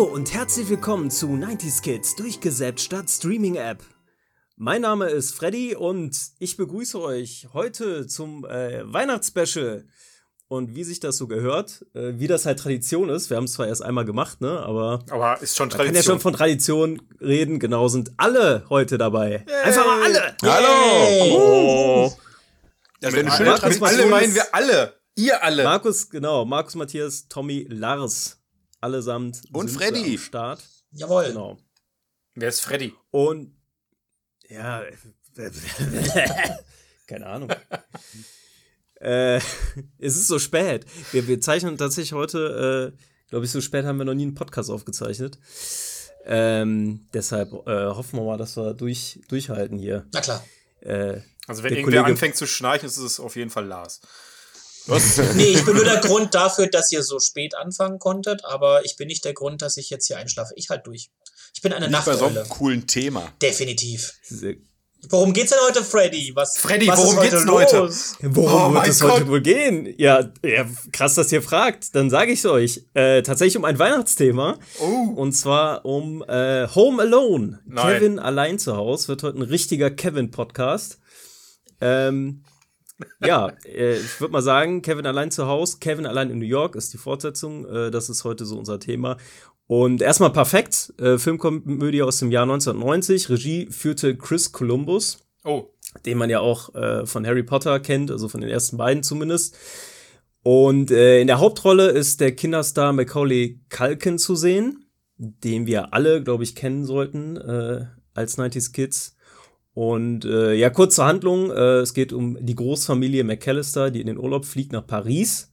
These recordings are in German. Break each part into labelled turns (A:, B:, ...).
A: Hallo und herzlich willkommen zu 90s Kids durchgesäppt statt Streaming App. Mein Name ist Freddy und ich begrüße euch heute zum äh, Weihnachtsspecial. Und wie sich das so gehört, äh, wie das halt Tradition ist, wir haben es zwar erst einmal gemacht, ne, aber,
B: aber ist schon
A: Tradition. Man kann ja schon von Tradition reden, genau, sind alle heute dabei. Yay. Einfach mal alle!
B: Hallo! Oh. Das wäre eine schöne Tradition. Alle meinen wir alle. Ihr alle.
A: Markus, genau, Markus Matthias, Tommy, Lars allesamt
B: und Freddy
A: am Start.
C: Jawohl.
A: Genau.
B: Wer ist Freddy?
A: Und ja, keine Ahnung. äh, es ist so spät. Wir, wir zeichnen tatsächlich heute, äh, glaube ich, so spät haben wir noch nie einen Podcast aufgezeichnet. Ähm, deshalb äh, hoffen wir mal, dass wir durch, durchhalten hier.
C: Na klar.
B: Äh, also wenn irgendwer Kollege anfängt zu schnarchen, ist es auf jeden Fall Lars.
C: Was? nee, ich bin nur der Grund dafür, dass ihr so spät anfangen konntet, aber ich bin nicht der Grund, dass ich jetzt hier einschlafe. Ich halt durch. Ich bin eine nicht Nachteule. bei so einem
B: coolen Thema.
C: Definitiv. Worum geht's denn heute, Freddy? Was,
B: Freddy,
C: was
B: worum geht's denn heute?
A: Worum oh wird es heute wohl gehen? Ja, ja, krass, dass ihr fragt. Dann sage ich es euch. Äh, tatsächlich um ein Weihnachtsthema.
B: Oh.
A: Und zwar um äh, Home Alone. Nein. Kevin allein zu Hause. Wird heute ein richtiger Kevin-Podcast. Ähm, ja, äh, ich würde mal sagen, Kevin allein zu Hause, Kevin allein in New York ist die Fortsetzung. Äh, das ist heute so unser Thema. Und erstmal perfekt, äh, Filmkomödie aus dem Jahr 1990. Regie führte Chris Columbus.
B: Oh.
A: Den man ja auch von Harry Potter kennt, also von den ersten beiden zumindest. Und in der Hauptrolle ist der Kinderstar Macaulay Culkin zu sehen, den wir alle, glaube ich, kennen sollten als 90s Kids. Und äh, ja, kurz zur Handlung. Äh, es geht um die Großfamilie McAllister, die in den Urlaub fliegt nach Paris.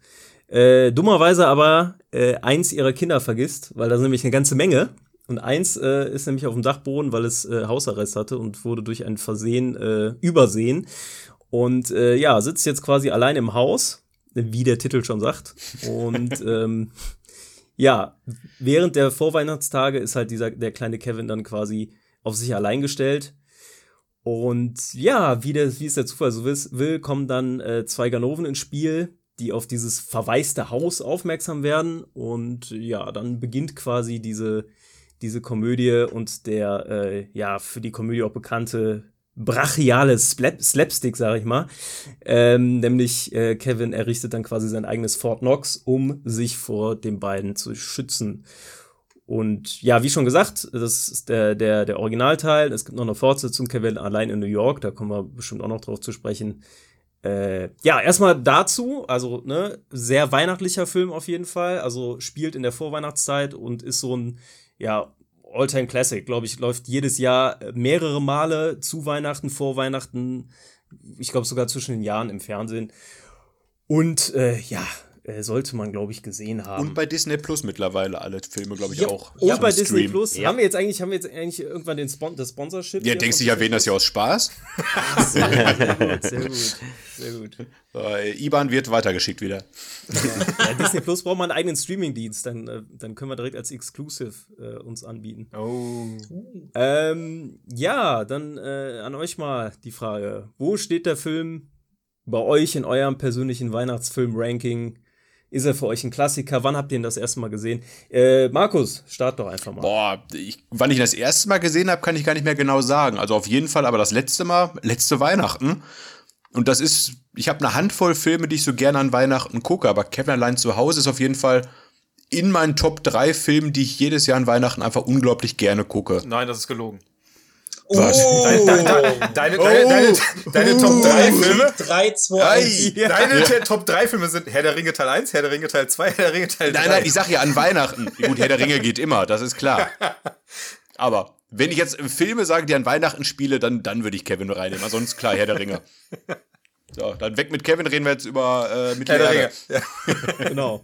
A: Äh, dummerweise aber äh, eins ihrer Kinder vergisst, weil da sind nämlich eine ganze Menge. Und eins äh, ist nämlich auf dem Dachboden, weil es äh, Hausarrest hatte und wurde durch ein Versehen äh, übersehen. Und äh, ja, sitzt jetzt quasi allein im Haus, wie der Titel schon sagt. Und ähm, ja, während der Vorweihnachtstage ist halt dieser der kleine Kevin dann quasi auf sich allein gestellt und ja, wie, der, wie es der Zufall so will, kommen dann äh, zwei Ganoven ins Spiel, die auf dieses verwaiste Haus aufmerksam werden. Und ja, dann beginnt quasi diese, diese Komödie und der, äh, ja, für die Komödie auch bekannte brachiale Slap Slapstick, sag ich mal. Ähm, nämlich äh, Kevin errichtet dann quasi sein eigenes Fort Knox, um sich vor den beiden zu schützen. Und ja, wie schon gesagt, das ist der, der, der Originalteil. Es gibt noch eine Fortsetzung, Kevin allein in New York, da kommen wir bestimmt auch noch drauf zu sprechen. Äh, ja, erstmal dazu, also ne, sehr weihnachtlicher Film auf jeden Fall. Also spielt in der Vorweihnachtszeit und ist so ein, ja, Alltime Classic, glaube ich, läuft jedes Jahr mehrere Male zu Weihnachten, vor Weihnachten, ich glaube sogar zwischen den Jahren im Fernsehen. Und äh, ja, äh, sollte man, glaube ich, gesehen haben.
B: Und bei Disney Plus mittlerweile alle Filme, glaube ich, ja, auch.
A: Und ja, bei Disney Stream. Plus. Ja. Haben wir jetzt eigentlich, haben wir jetzt eigentlich irgendwann den Spon das Sponsorship?
B: Ja, denkst du, ich erwähne das ja aus Spaß?
A: sehr gut, sehr gut. Sehr gut.
B: So, IBAN wird weitergeschickt wieder.
A: Ja, Disney Plus braucht man einen eigenen Streaming-Dienst, dann, äh, dann können wir direkt als Exclusive äh, uns anbieten.
B: Oh.
A: Ähm, ja, dann äh, an euch mal die Frage: Wo steht der Film bei euch in eurem persönlichen Weihnachtsfilm-Ranking? Ist er für euch ein Klassiker? Wann habt ihr ihn das erste Mal gesehen? Äh, Markus, start doch einfach mal.
B: Boah, ich, wann ich ihn das erste Mal gesehen habe, kann ich gar nicht mehr genau sagen. Also auf jeden Fall, aber das letzte Mal, letzte Weihnachten. Und das ist, ich habe eine Handvoll Filme, die ich so gerne an Weihnachten gucke, aber Kevin allein zu Hause ist auf jeden Fall in meinen Top 3 Filmen, die ich jedes Jahr an Weihnachten einfach unglaublich gerne gucke. Nein, das ist gelogen. Was? Oh. Deine, deine, deine, deine, deine Top 3 Filme?
C: 3, 2, 1.
B: Deine ja. Top 3 Filme sind Herr der Ringe Teil 1, Herr der Ringe Teil 2, Herr der Ringe Teil 3. Nein, nein, ich sag ja an Weihnachten. Gut, Herr der Ringe geht immer, das ist klar. Aber wenn ich jetzt Filme sage, die an Weihnachten spiele, dann, dann würde ich Kevin reinnehmen. Ansonsten klar, Herr der Ringe. So, dann weg mit Kevin, reden wir jetzt über äh, Mittelerde.
A: Ja. genau.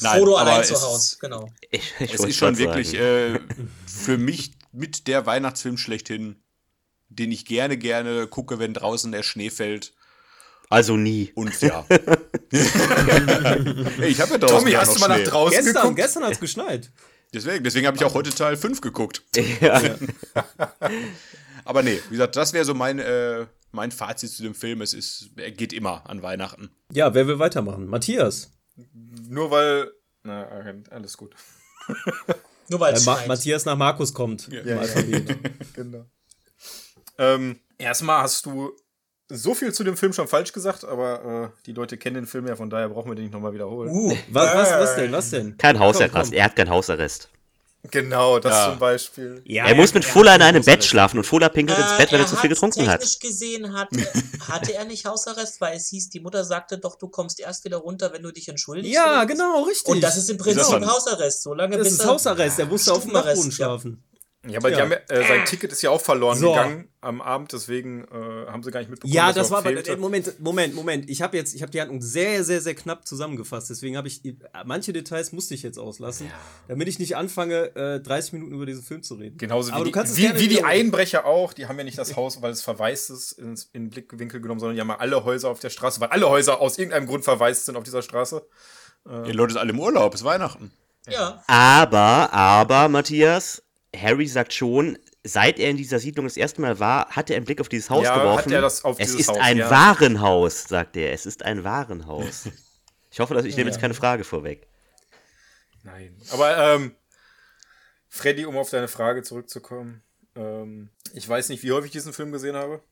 C: Nein, Frodo allein zu Hause, genau.
B: Ich, ich es ist schon wirklich äh, für mich mit der Weihnachtsfilm schlechthin, den ich gerne, gerne gucke, wenn draußen der Schnee fällt.
D: Also nie.
B: Und ja. ich habe ja draußen Tommy, hast du mal nach draußen
A: gestern,
B: geguckt?
A: Gestern hat es geschneit.
B: Deswegen, deswegen habe ich auch heute Teil 5 geguckt. Ja. Aber nee, wie gesagt, das wäre so mein, äh, mein Fazit zu dem Film. Es ist, er geht immer an Weihnachten.
A: Ja, wer will weitermachen? Matthias.
B: Nur weil. Na, alles gut.
C: Nur weil
A: Ma. Matthias nach Markus kommt. im
D: ja.
A: Alphabet.
D: genau. Ähm, erstmal hast du so viel zu dem Film schon falsch gesagt, aber äh, die Leute kennen den Film ja, von daher brauchen wir den nicht nochmal wiederholen.
C: Uh,
A: Was, was, was denn? Was denn?
E: Kein Hausarrest. Er hat keinen Hausarrest.
D: Genau, das
B: Ja.
D: zum Beispiel.
A: Ja,
E: er muss mit Fuller in einem. Bett schlafen und Fuller pinkelt ins Bett, wenn er zu viel getrunken hat.
C: gesehen hatte, hatte er nicht Hausarrest, weil es hieß, die Mutter sagte doch, du kommst erst wieder runter, wenn du dich entschuldigst.
A: Ja, genau, richtig.
C: Und das ist im Prinzip
B: dann?
C: Hausarrest, solange
A: das
C: bis
A: ist
C: er-
A: Hausarrest. Er musste auf dem Dachboden schlafen.
D: Ja, aber die
A: Ja.
D: haben, ja- äh, sein Ticket ist ja auch verloren
A: So.
D: gegangen am Abend, deswegen äh, haben sie gar nicht mitbekommen.
A: Ja,
D: dass er
A: das war aber
D: fehlte.
A: äh, Moment, Moment, Moment. Ich habe jetzt, ich habe die Handlung sehr, sehr, sehr knapp zusammengefasst. Deswegen habe ich manche Details musste ich jetzt auslassen, damit ich nicht anfange, äh, 30 Minuten über diesen Film zu reden.
D: Genauso
A: Aber
D: wie,
A: du kannst es
D: die, wie, wie die. Einbrecher auch, die haben ja nicht das Haus, weil es verwaist ist, ins, in den Blickwinkel genommen, sondern die haben ja alle Häuser auf der Straße, weil alle Häuser aus irgendeinem Grund verwaist sind auf dieser Straße.
B: Die Leute sind alle im Urlaub, ist Weihnachten.
C: Ja,
E: Aber, aber, Matthias, Harry sagt schon, seit er in dieser Siedlung das erste Mal war, hat er einen Blick auf dieses Haus
D: Ja,
E: geworfen.
D: hat er das auf
E: es ist
D: Haus,
E: ein
D: ja.
E: Warenhaus, sagt er. Es ist ein Warenhaus. Ich hoffe, dass ich nehme jetzt keine Frage vorweg.
D: Nein. Aber, ähm, Freddy, um auf deine Frage zurückzukommen, ähm, ich weiß nicht, wie häufig ich diesen Film gesehen habe.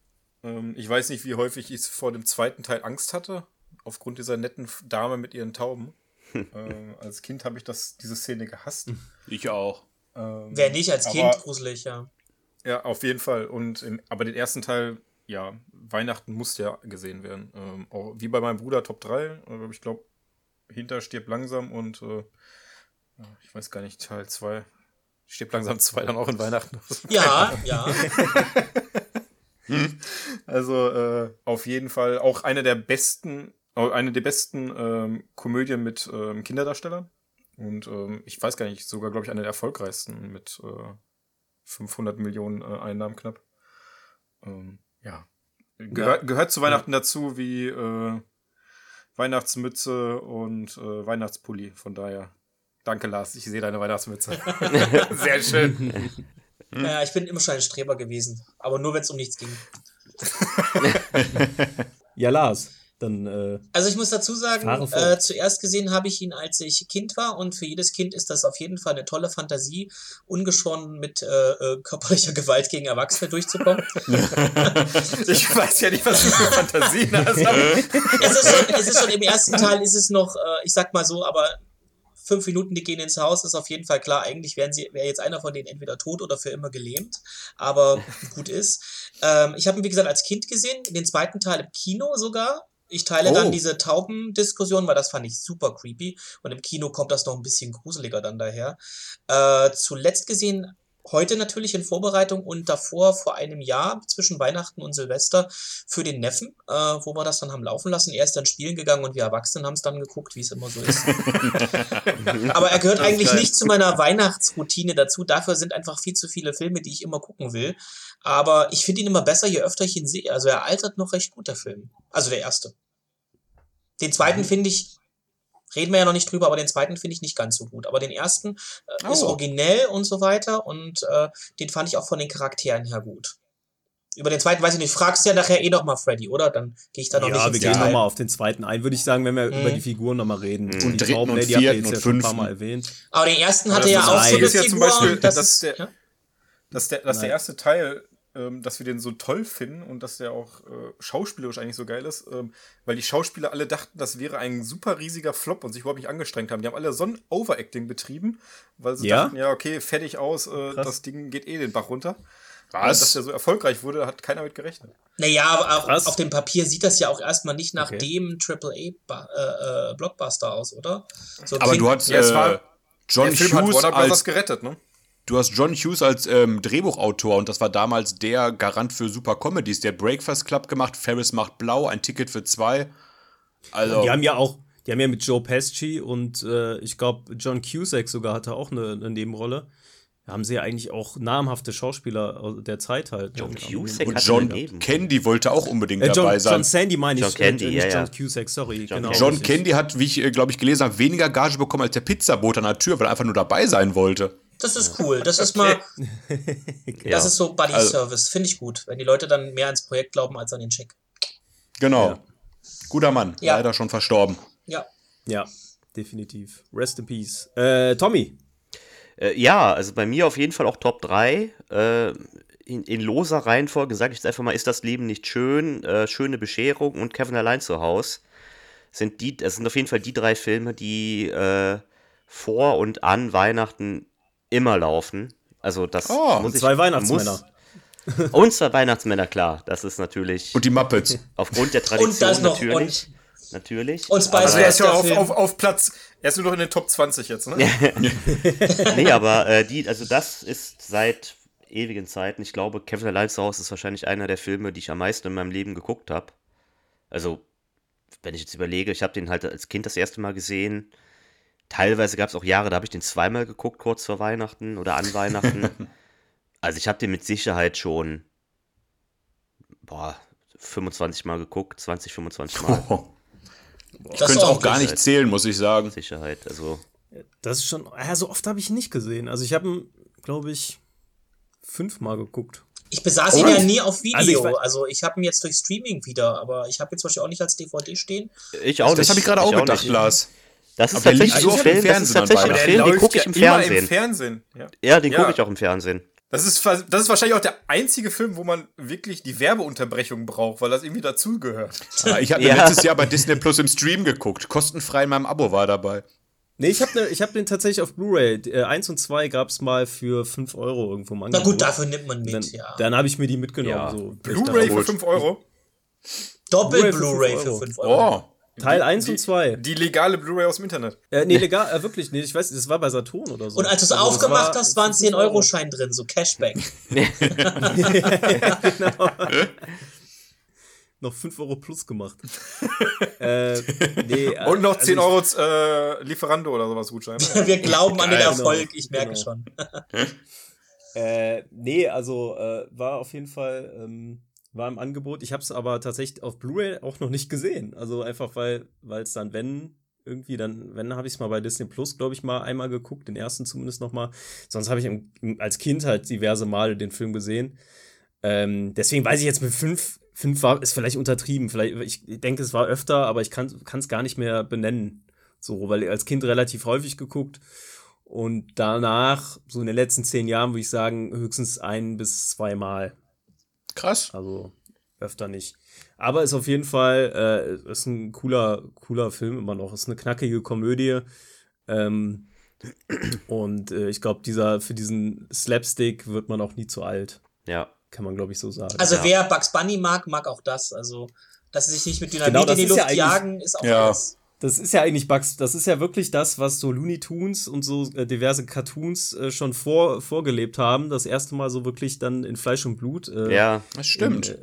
D: Ähm, ich weiß nicht, wie häufig ich vor dem zweiten Teil Angst hatte, aufgrund dieser netten Dame mit ihren Tauben. ähm, als Kind habe ich das, diese Szene gehasst.
B: Ich auch.
D: Ähm,
C: wer nicht als
D: aber-
C: Kind gruselig, ja.
D: Ja, auf jeden Fall. Und im, aber den ersten Teil, ja, Weihnachten muss ja gesehen werden. Ähm, auch wie bei meinem Bruder Top 3. Äh, ich glaube, hinter stirbt langsam und äh, ja, ich weiß gar nicht, Teil 2. Stirbt langsam 2 dann auch in Weihnachten.
C: Ja, ja.
D: Also äh, auf jeden Fall auch eine der besten, äh, eine der besten ähm, Komödien mit ähm, Kinderdarstellern. Und ähm, ich weiß gar nicht, sogar, glaube ich, eine der erfolgreichsten mit äh, 500 Millionen äh, Einnahmen knapp. Ähm, ja. Gehör, Gehört zu Weihnachten dazu wie äh, Weihnachtsmütze und äh, Weihnachtspulli. Von daher, danke Lars, ich sehe deine Weihnachtsmütze. Sehr schön.
C: ja. Ich bin immer schon ein Streber gewesen, aber nur wenn es um nichts ging.
A: Ja, Lars. Dann, äh,
C: Also ich muss dazu sagen, äh, zuerst gesehen habe ich ihn, als ich Kind war und für jedes Kind ist das auf jeden Fall eine tolle Fantasie, ungeschoren mit äh, äh, körperlicher Gewalt gegen Erwachsene durchzukommen.
D: Ich weiß ja nicht, was du für Fantasien hast.
C: es, ist schon, es ist schon im ersten Teil ist es noch, äh, ich sag mal so, aber fünf Minuten, die gehen ins Haus, ist auf jeden Fall klar. Eigentlich wären sie, wäre jetzt einer von denen entweder tot oder für immer gelähmt, aber gut ist. Ähm, ich habe ihn, wie gesagt, als Kind gesehen, den zweiten Teil im Kino sogar. Ich teile
D: Oh.
C: dann diese Taubendiskussion, weil das fand ich super creepy. Und im Kino kommt das noch ein bisschen gruseliger dann daher. Äh, zuletzt gesehen, heute natürlich in Vorbereitung und davor vor einem Jahr zwischen Weihnachten und Silvester für den Neffen, äh, wo wir das dann haben laufen lassen. Er ist dann spielen gegangen und wir Erwachsenen haben es dann geguckt, wie es immer so ist. Aber er gehört eigentlich nicht zu meiner Weihnachtsroutine dazu. Dafür sind einfach viel zu viele Filme, die ich immer gucken will. Aber ich finde ihn immer besser, je öfter ich ihn sehe. Also er altert noch recht gut, der Film. Also der erste. Den zweiten finde ich, reden wir ja noch nicht drüber, aber den zweiten finde ich nicht ganz so gut. Aber den ersten äh, ist
B: Oh.
C: originell und so weiter und äh, den fand ich auch von den Charakteren her gut. Über den zweiten weiß ich nicht. Fragst ja nachher eh noch mal Freddy, oder? Dann gehe ich da noch
A: ja,
C: nicht
A: wir
C: ins
A: gehen
C: Detail.
A: nochmal auf den zweiten ein, würde ich sagen, wenn wir
C: Mhm.
A: über die Figuren nochmal reden.
B: Und
A: die
B: dritten
A: Tauben,
B: und
A: ne, die habt ihr
B: vierten
A: jetzt ja
B: und
A: schon ein paar
B: fünften.
A: Mal erwähnt.
C: Aber den ersten hatte
D: das
C: ja
D: ist
C: auch so eine
D: ist ja zum
C: Figur.
D: Beispiel,
C: und das
D: dass
C: ist,
D: der-
C: ja?
D: dass der, dass der erste Teil, ähm, dass wir den so toll finden und dass der auch äh, schauspielerisch eigentlich so geil ist, ähm, weil die Schauspieler alle dachten, das wäre ein super riesiger Flop und sich überhaupt nicht angestrengt haben. Die haben alle so ein Overacting betrieben, weil sie
A: Ja?
D: dachten, ja, okay, fertig aus, äh, das Ding geht eh den Bach runter.
B: Was?
D: Dass der so erfolgreich wurde, hat keiner mit gerechnet.
C: Naja, aber auf, auf dem Papier sieht das ja auch erstmal nicht nach
A: Okay.
C: dem AAA-Blockbuster aus, oder? So
B: Aber du hast
D: Ja, es
B: äh,
D: war-
B: John
D: der Film hat
B: Hughes
D: Warner Brothers
B: als
D: gerettet, ne?
B: Du hast John Hughes als ähm, Drehbuchautor und das war damals der Garant für super Comedies. Der Breakfast Club gemacht, Ferris macht blau, ein Ticket für zwei. Also,
A: Die haben ja auch, die haben ja mit Joe Pesci und äh, ich glaube John Cusack sogar hatte auch eine, eine Nebenrolle. Da haben sie ja eigentlich auch namhafte Schauspieler aus der Zeit halt.
E: John
A: ne,
E: Cusack
B: und John
E: daneben.
B: Candy wollte auch unbedingt
A: Äh, John,
B: dabei sein.
A: John Sandy meine ich.
E: John Candy,
A: äh,
E: ja,
A: nicht
E: ja.
A: John Cusack, sorry.
E: John
A: genau,
E: Candy.
B: John. Candy hat, wie ich, äh, glaube ich, gelesen habe, weniger Gage bekommen als der Pizzabote an der Tür, weil er einfach nur dabei sein wollte.
C: Das ist cool. Das ist mal,
E: Ja.
C: das ist so Buddy
B: Also-
C: Service. Finde ich gut. Wenn die Leute dann mehr ans Projekt glauben als an den Check.
B: Genau.
A: Ja.
B: Guter Mann,
C: Ja.
B: leider schon verstorben.
C: Ja.
A: Ja, definitiv. Rest in peace. Äh, Tommy.
E: Äh, ja, also bei mir auf jeden Fall auch Top 3. Äh, in, in loser Reihenfolge sage ich jetzt einfach mal, ist das Leben nicht schön, äh, schöne Bescherung und Kevin allein zu Hause. Sind die, das sind auf jeden Fall die drei Filme, die äh, vor und an Weihnachten immer laufen. Also das
B: Oh,
A: Und zwei Weihnachtsmänner.
E: Muss, und zwei Weihnachtsmänner, klar. Das ist natürlich
B: Und die Muppets.
E: aufgrund der Tradition
C: Und das noch
E: natürlich.
C: und,
E: natürlich.
C: und Spice
E: Aber-
D: Also er ist ja auf, auf, auf Platz, er ist nur noch in den Top 20 jetzt, ne?
E: nee, aber äh, die, also das ist seit ewigen Zeiten. Ich glaube, Kevin zu Hause ist wahrscheinlich einer der Filme, die ich am meisten in meinem Leben geguckt habe. Also, wenn ich jetzt überlege, ich habe den halt als Kind das erste Mal gesehen. Teilweise gab es auch Jahre, da habe ich den zweimal geguckt, kurz vor Weihnachten oder an Weihnachten. also ich habe den mit Sicherheit schon, boah, 25 Mal geguckt, 20, 25 Mal.
B: Ich
C: Das
B: könnte es auch gar nicht zählen, muss ich sagen.
E: Mit Sicherheit. Also,
A: Das ist schon, ja, so oft habe ich ihn nicht gesehen. Also ich habe ihn, glaube ich, fünfmal geguckt.
C: Ich besaß
B: Oh.
C: ihn ja nie auf
A: Also ich
C: Video. Also ich habe ihn jetzt durch Streaming wieder, aber ich habe ihn zum Beispiel auch nicht als DVD stehen.
E: ich auch nicht.
B: Das habe ich gerade auch gedacht,
E: nicht.
B: Lars.
E: Das ist
B: Aber
E: tatsächlich
B: so
E: ein Film, das ist tatsächlich ein Film, den
D: läuft
E: gucke ich im
D: ja immer
E: Fernsehen.
D: im Fernsehen. Ja.
E: Ja, den
D: Ja.
E: gucke ich auch im Fernsehen.
D: Das ist, das ist wahrscheinlich auch der einzige Film, wo man wirklich die Werbeunterbrechung braucht, weil das irgendwie dazugehört.
B: Ah, Ich habe
E: Ja.
B: letztes Jahr bei Disney Plus im Stream geguckt. Kostenfrei in meinem Abo war dabei.
A: Nee, ich habe ne, ich hab den tatsächlich auf Blu-ray. Äh, eins und zwei gab es mal für 5 Euro irgendwo im
C: Na
A: Angebot.
C: gut, dafür nimmt man mit,
A: Dann,
C: ja.
A: dann habe ich mir die mitgenommen.
E: Ja.
A: So,
D: Blu-ray für. 5 Euro.
C: Doppel
A: Blu-ray für fünf
C: 5 Euro.
B: Oh.
A: Teil
D: Die-
A: 1
D: die,
A: und 2.
D: Die legale Blu-ray aus dem Internet.
A: Äh, nee, legal, äh, wirklich, nee, ich weiß, das war bei Saturn oder so.
C: Und als du es
A: Also,
C: aufgemacht
A: war
C: hast, waren
A: für fünf
C: 10-Euro-Schein drin, so Cashback.
A: genau. Noch 5 Euro plus gemacht. äh, nee,
D: Und noch
A: also
D: 10
A: ich-
D: Euro äh, Lieferando oder sowas Gutschein.
C: Wir glauben an den. Erfolg, ich merke
A: Genau.
C: schon.
A: Äh, nee, also äh, war auf jeden Fall ähm, war im Angebot. Ich habe es aber tatsächlich auf Blu-ray auch noch nicht gesehen. Also einfach weil es dann wenn irgendwie dann wenn habe ich es mal bei Disney Plus glaube ich mal einmal geguckt, den ersten zumindest noch mal. Sonst habe ich im, im, als Kind halt diverse Male den Film gesehen. Ähm, deswegen weiß ich jetzt mit fünf fünf war ist vielleicht untertrieben. Vielleicht ich denke es war öfter, aber ich kann es gar nicht mehr benennen. So, weil als Kind relativ häufig geguckt. Und danach, so in den letzten zehn Jahren, würde ich sagen, höchstens ein bis zweimal.
B: Krass.
A: Also öfter nicht. Aber ist auf jeden Fall, äh, ist ein cooler, cooler Film immer noch. Ist eine knackige Komödie. Ähm, und äh, ich glaube, dieser, für diesen Slapstick wird man auch nie zu alt.
E: Ja.
A: Kann man, glaube ich, so sagen.
C: Also
E: Ja.
C: wer Bugs Bunny mag, mag auch das. Also, dass sie sich nicht mit Dynamit
A: Genau,
C: in die Luft
A: ja
C: jagen, ist auch
B: Ja.
C: alles.
A: Das ist ja eigentlich Bugs, das ist ja wirklich das, was so Looney Tunes und so äh, diverse Cartoons äh, schon vor, vorgelebt haben. Das erste Mal so wirklich dann in Fleisch und Blut. Äh,
E: Ja.
B: Das stimmt.
A: Äh,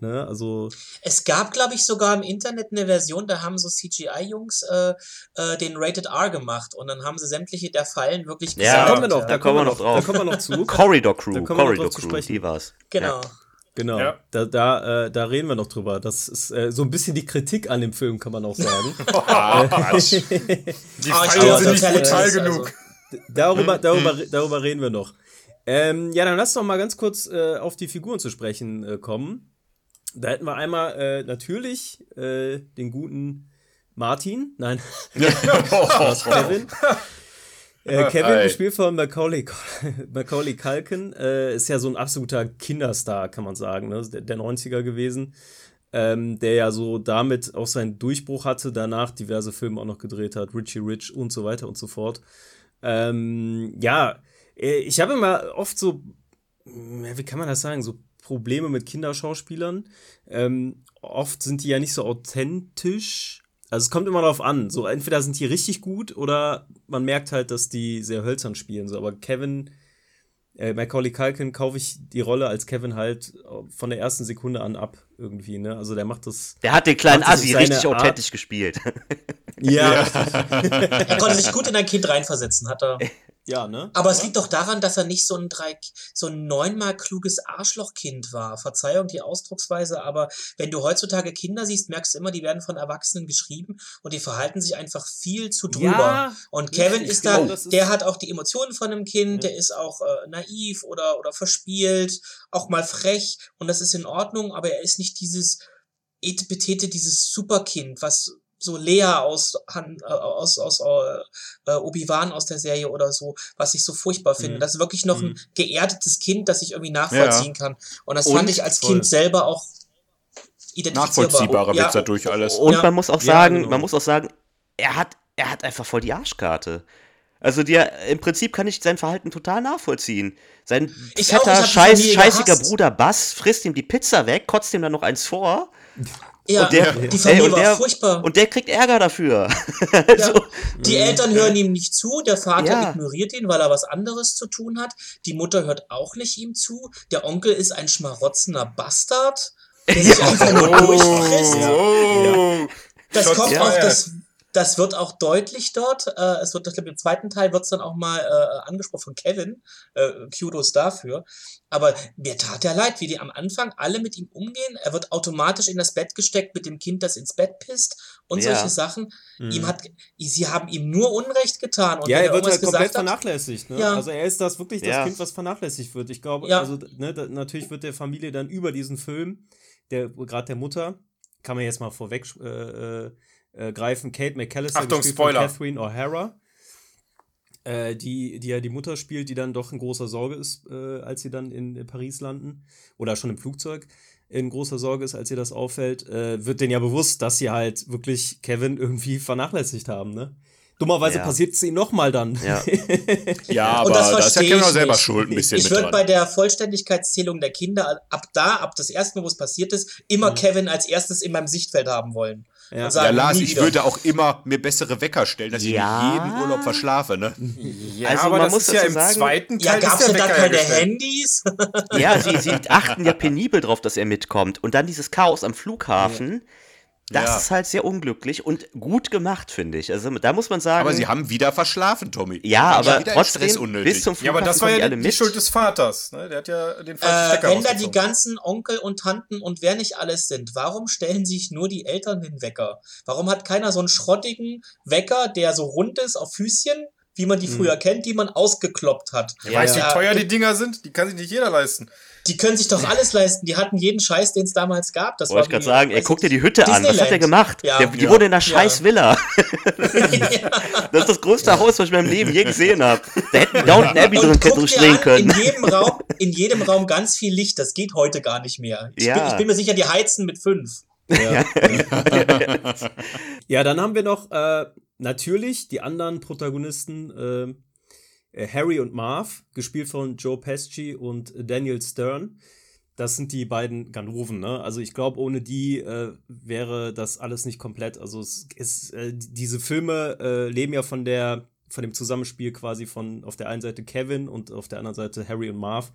A: ne, also
C: Es gab, glaube ich, sogar im Internet eine Version, da haben so CGI-Jungs äh, äh, den Rated R gemacht und dann haben sie sämtliche der Fallen wirklich
E: Ja,
A: da
C: gesagt.
A: kommen wir noch,
E: da
A: da
E: kommen wir noch
A: Da
E: drauf.
A: kommen wir noch zu.
E: Corridor Crew,
A: Da kommen wir noch
E: Corridor Crew, die war's.
C: Genau.
A: Genau,
D: Ja.
A: da, da, äh, da reden wir noch drüber. Das ist äh, so ein bisschen die Kritik an dem Film, kann man auch sagen.
B: Quatsch.
D: Die
C: stehe
D: sind nicht brutal
C: also.
D: genug.
A: darüber, darüber, darüber reden wir noch. Ähm, ja, dann lass doch mal ganz kurz äh, auf die Figuren zu sprechen äh, kommen. Da hätten wir einmal äh, natürlich äh, den guten Martin, nein, Kevin. Äh, Kevin,
B: Ei.
A: gespielt von Macaulay, Macaulay Culkin, äh, ist ja so ein absoluter Kinderstar, kann man sagen, ne? der, der 90er gewesen, ähm, der ja so damit auch seinen Durchbruch hatte, danach diverse Filme auch noch gedreht hat, Richie Rich und so weiter und so fort. Ähm, ja, äh, ich habe immer oft so, ja, wie kann man das sagen, so Probleme mit Kinderschauspielern. Ähm, oft sind die ja nicht so authentisch. Also es kommt immer darauf an. So entweder sind die richtig gut oder man merkt halt, dass die sehr hölzern spielen. So, aber Kevin, äh, Macaulay Culkin kaufe ich die Rolle als Kevin halt von der ersten Sekunde an ab irgendwie. Ne? Also der macht das.
E: Der hat den kleinen Assi richtig
A: Art.
E: authentisch gespielt.
A: Ja,
C: Er konnte sich gut in ein Kind reinversetzen, hat er.
A: ja, ne?
C: Aber es liegt doch daran, dass er nicht so ein drei, so ein neunmal kluges Arschlochkind war. Verzeihung die Ausdrucksweise, aber wenn du heutzutage Kinder siehst, merkst du immer, die werden von Erwachsenen geschrieben und die verhalten sich einfach viel zu drüber.
A: Ja,
C: und Kevin ist da,
A: genau, ist-
C: der hat auch die Emotionen von einem Kind,
A: Ja.
C: der ist auch äh, naiv oder, oder verspielt, auch mal frech und das ist in Ordnung, aber er ist nicht dieses Etepetete, dieses Superkind, was so Lea aus, Han, äh, aus, aus äh, Obi-Wan aus der Serie oder so, was ich so furchtbar finde.
A: Mhm.
C: Das ist wirklich noch
A: Mhm.
C: ein geerdetes Kind, das ich irgendwie nachvollziehen kann. Und das fand
E: Und-
C: ich als
A: voll.
C: Kind selber auch identifizierbar.
B: Nachvollziehbarer
C: ja,
B: wird's dadurch alles.
E: Und
C: Ja.
E: man muss auch
A: Ja,
E: sagen,
A: genau.
E: man muss auch sagen, er hat, er hat einfach voll die Arschkarte. Also der, im Prinzip kann ich sein Verhalten total nachvollziehen. Sein
C: Ich auch, ich
E: fetter,
C: hab die
E: scheiß, scheißiger
C: gehasst.
E: Bruder Bass frisst ihm die Pizza weg, kotzt ihm dann noch eins vor
C: Ja,
E: und der-
C: die Familie
E: ey, und
C: war
E: der-
C: furchtbar.
E: und der kriegt Ärger dafür.
C: ja.
E: also,
C: Die Eltern hören ihm nicht zu, der Vater
E: Ja.
C: ignoriert ihn, weil er was anderes zu tun hat. Die Mutter hört auch nicht ihm zu. Der Onkel ist ein schmarotzender Bastard, der sich einfach nur durchfrisst.
D: Oh,
C: Das
D: Shots
C: kommt auch, das, das wird auch deutlich dort. Äh, es wird, ich glaube, im zweiten Teil wird es dann auch mal äh, angesprochen von Kevin. Äh, Kudos dafür. Aber mir tat er leid, wie die am Anfang alle mit ihm umgehen. Er wird automatisch in das Bett gesteckt mit dem Kind, das ins Bett pisst und
E: Ja.
C: solche Sachen.
A: Mhm.
C: Ihm hat, sie haben ihm nur Unrecht getan. Und
A: ja, er wird halt komplett vernachlässigt. Ne?
C: Ja.
A: Also er ist das wirklich das
E: Ja.
A: Kind, was vernachlässigt wird. Ich glaube,
C: Ja.
A: also ne, da, natürlich wird der Familie dann über diesen Film, der gerade der Mutter, kann man jetzt mal vorweg äh, äh, greifen, Kate McAllister
D: Achtung,
A: gespielt
D: Spoiler.
A: von Catherine O'Hara, äh, die, die ja die Mutter spielt, die dann doch in großer Sorge ist, äh, als sie dann in Paris landen oder schon im Flugzeug in großer Sorge ist, als ihr das auffällt, äh, wird denen ja bewusst, dass sie halt wirklich Kevin irgendwie vernachlässigt haben, ne? Dummerweise
E: Ja.
A: passiert es ihnen nochmal dann.
E: Ja.
B: Ja, aber
C: Und das
B: da ist ja Kevin auch
C: ich
B: selber
C: nicht.
B: schuld ein bisschen
C: Ich würde bei der Vollständigkeitszählung der Kinder ab da, ab das erste Mal, wo es passiert ist, immer Kevin als erstes in meinem Sichtfeld haben wollen.
A: Ja.
C: Und sagen,
B: ja, Lars, ich
C: wieder.
B: würde auch immer mir bessere Wecker stellen, dass
E: Ja.
B: ich in jedem Urlaub verschlafe, ne?
D: Ja,
E: Also
D: aber
E: man
D: das
E: muss
D: ist ja im
E: sagen-
D: zweiten
C: Ja,
D: Teil
C: gab's
D: ist
C: denn
D: der
C: da keine. Handys?
E: ja, sie, sie achten ja penibel drauf, dass er mitkommt. Und dann dieses Chaos am Flughafen, das
B: Ja.
E: ist halt sehr unglücklich und gut gemacht, finde ich. Also da muss man sagen.
B: Aber sie haben wieder verschlafen, Tommy.
E: ja, aber trotzdem
B: unnötig.
E: bis zum
D: Ja,
E: Flughafen
D: aber das war ja die, die. Schuld des Vaters. Ne? Der hat ja den falschen
C: Äh,
D: Stecker
C: wenn da die ganzen Onkel und Tanten und wer nicht alles sind, warum stellen sich nur die Eltern den Wecker? Warum hat keiner so einen schrottigen Wecker, der so rund ist auf Füßchen, wie man die früher kennt, die man ausgekloppt hat?
D: Ja, weißt du,
C: Ja,
D: wie teuer
C: äh,
D: die Dinger sind? Die kann sich nicht jeder leisten.
C: Die können sich doch alles leisten. Die hatten jeden Scheiß, den es damals gab. Das
E: Wollte ich gerade sagen, ey,
C: weiß
E: guck dir die Hütte an. Was hat
C: Disneyland.
E: er gemacht?
C: Ja.
E: Der, die
B: Ja.
E: wohnt in einer scheiß
C: Ja.
E: Villa. Das ist das größte Haus, was ich in meinem Leben je gesehen habe. Da hätten Downton Abbey drin,
C: an,
E: können.
C: in jedem Raum, in jedem Raum ganz viel Licht. Das geht heute gar nicht mehr. Ich,
E: Ja.
C: bin, ich bin mir sicher, die heizen mit fünf.
A: Ja, ja, dann haben wir noch äh, natürlich die anderen Protagonisten, äh, Harry und Marv, gespielt von Joe Pesci und Daniel Stern. Das sind die beiden Ganoven, ne? Also ich glaube, ohne die äh, wäre das alles nicht komplett. Also es ist, äh, diese Filme äh, leben ja von der von dem Zusammenspiel quasi von auf der einen Seite Kevin und auf der anderen Seite Harry und Marv,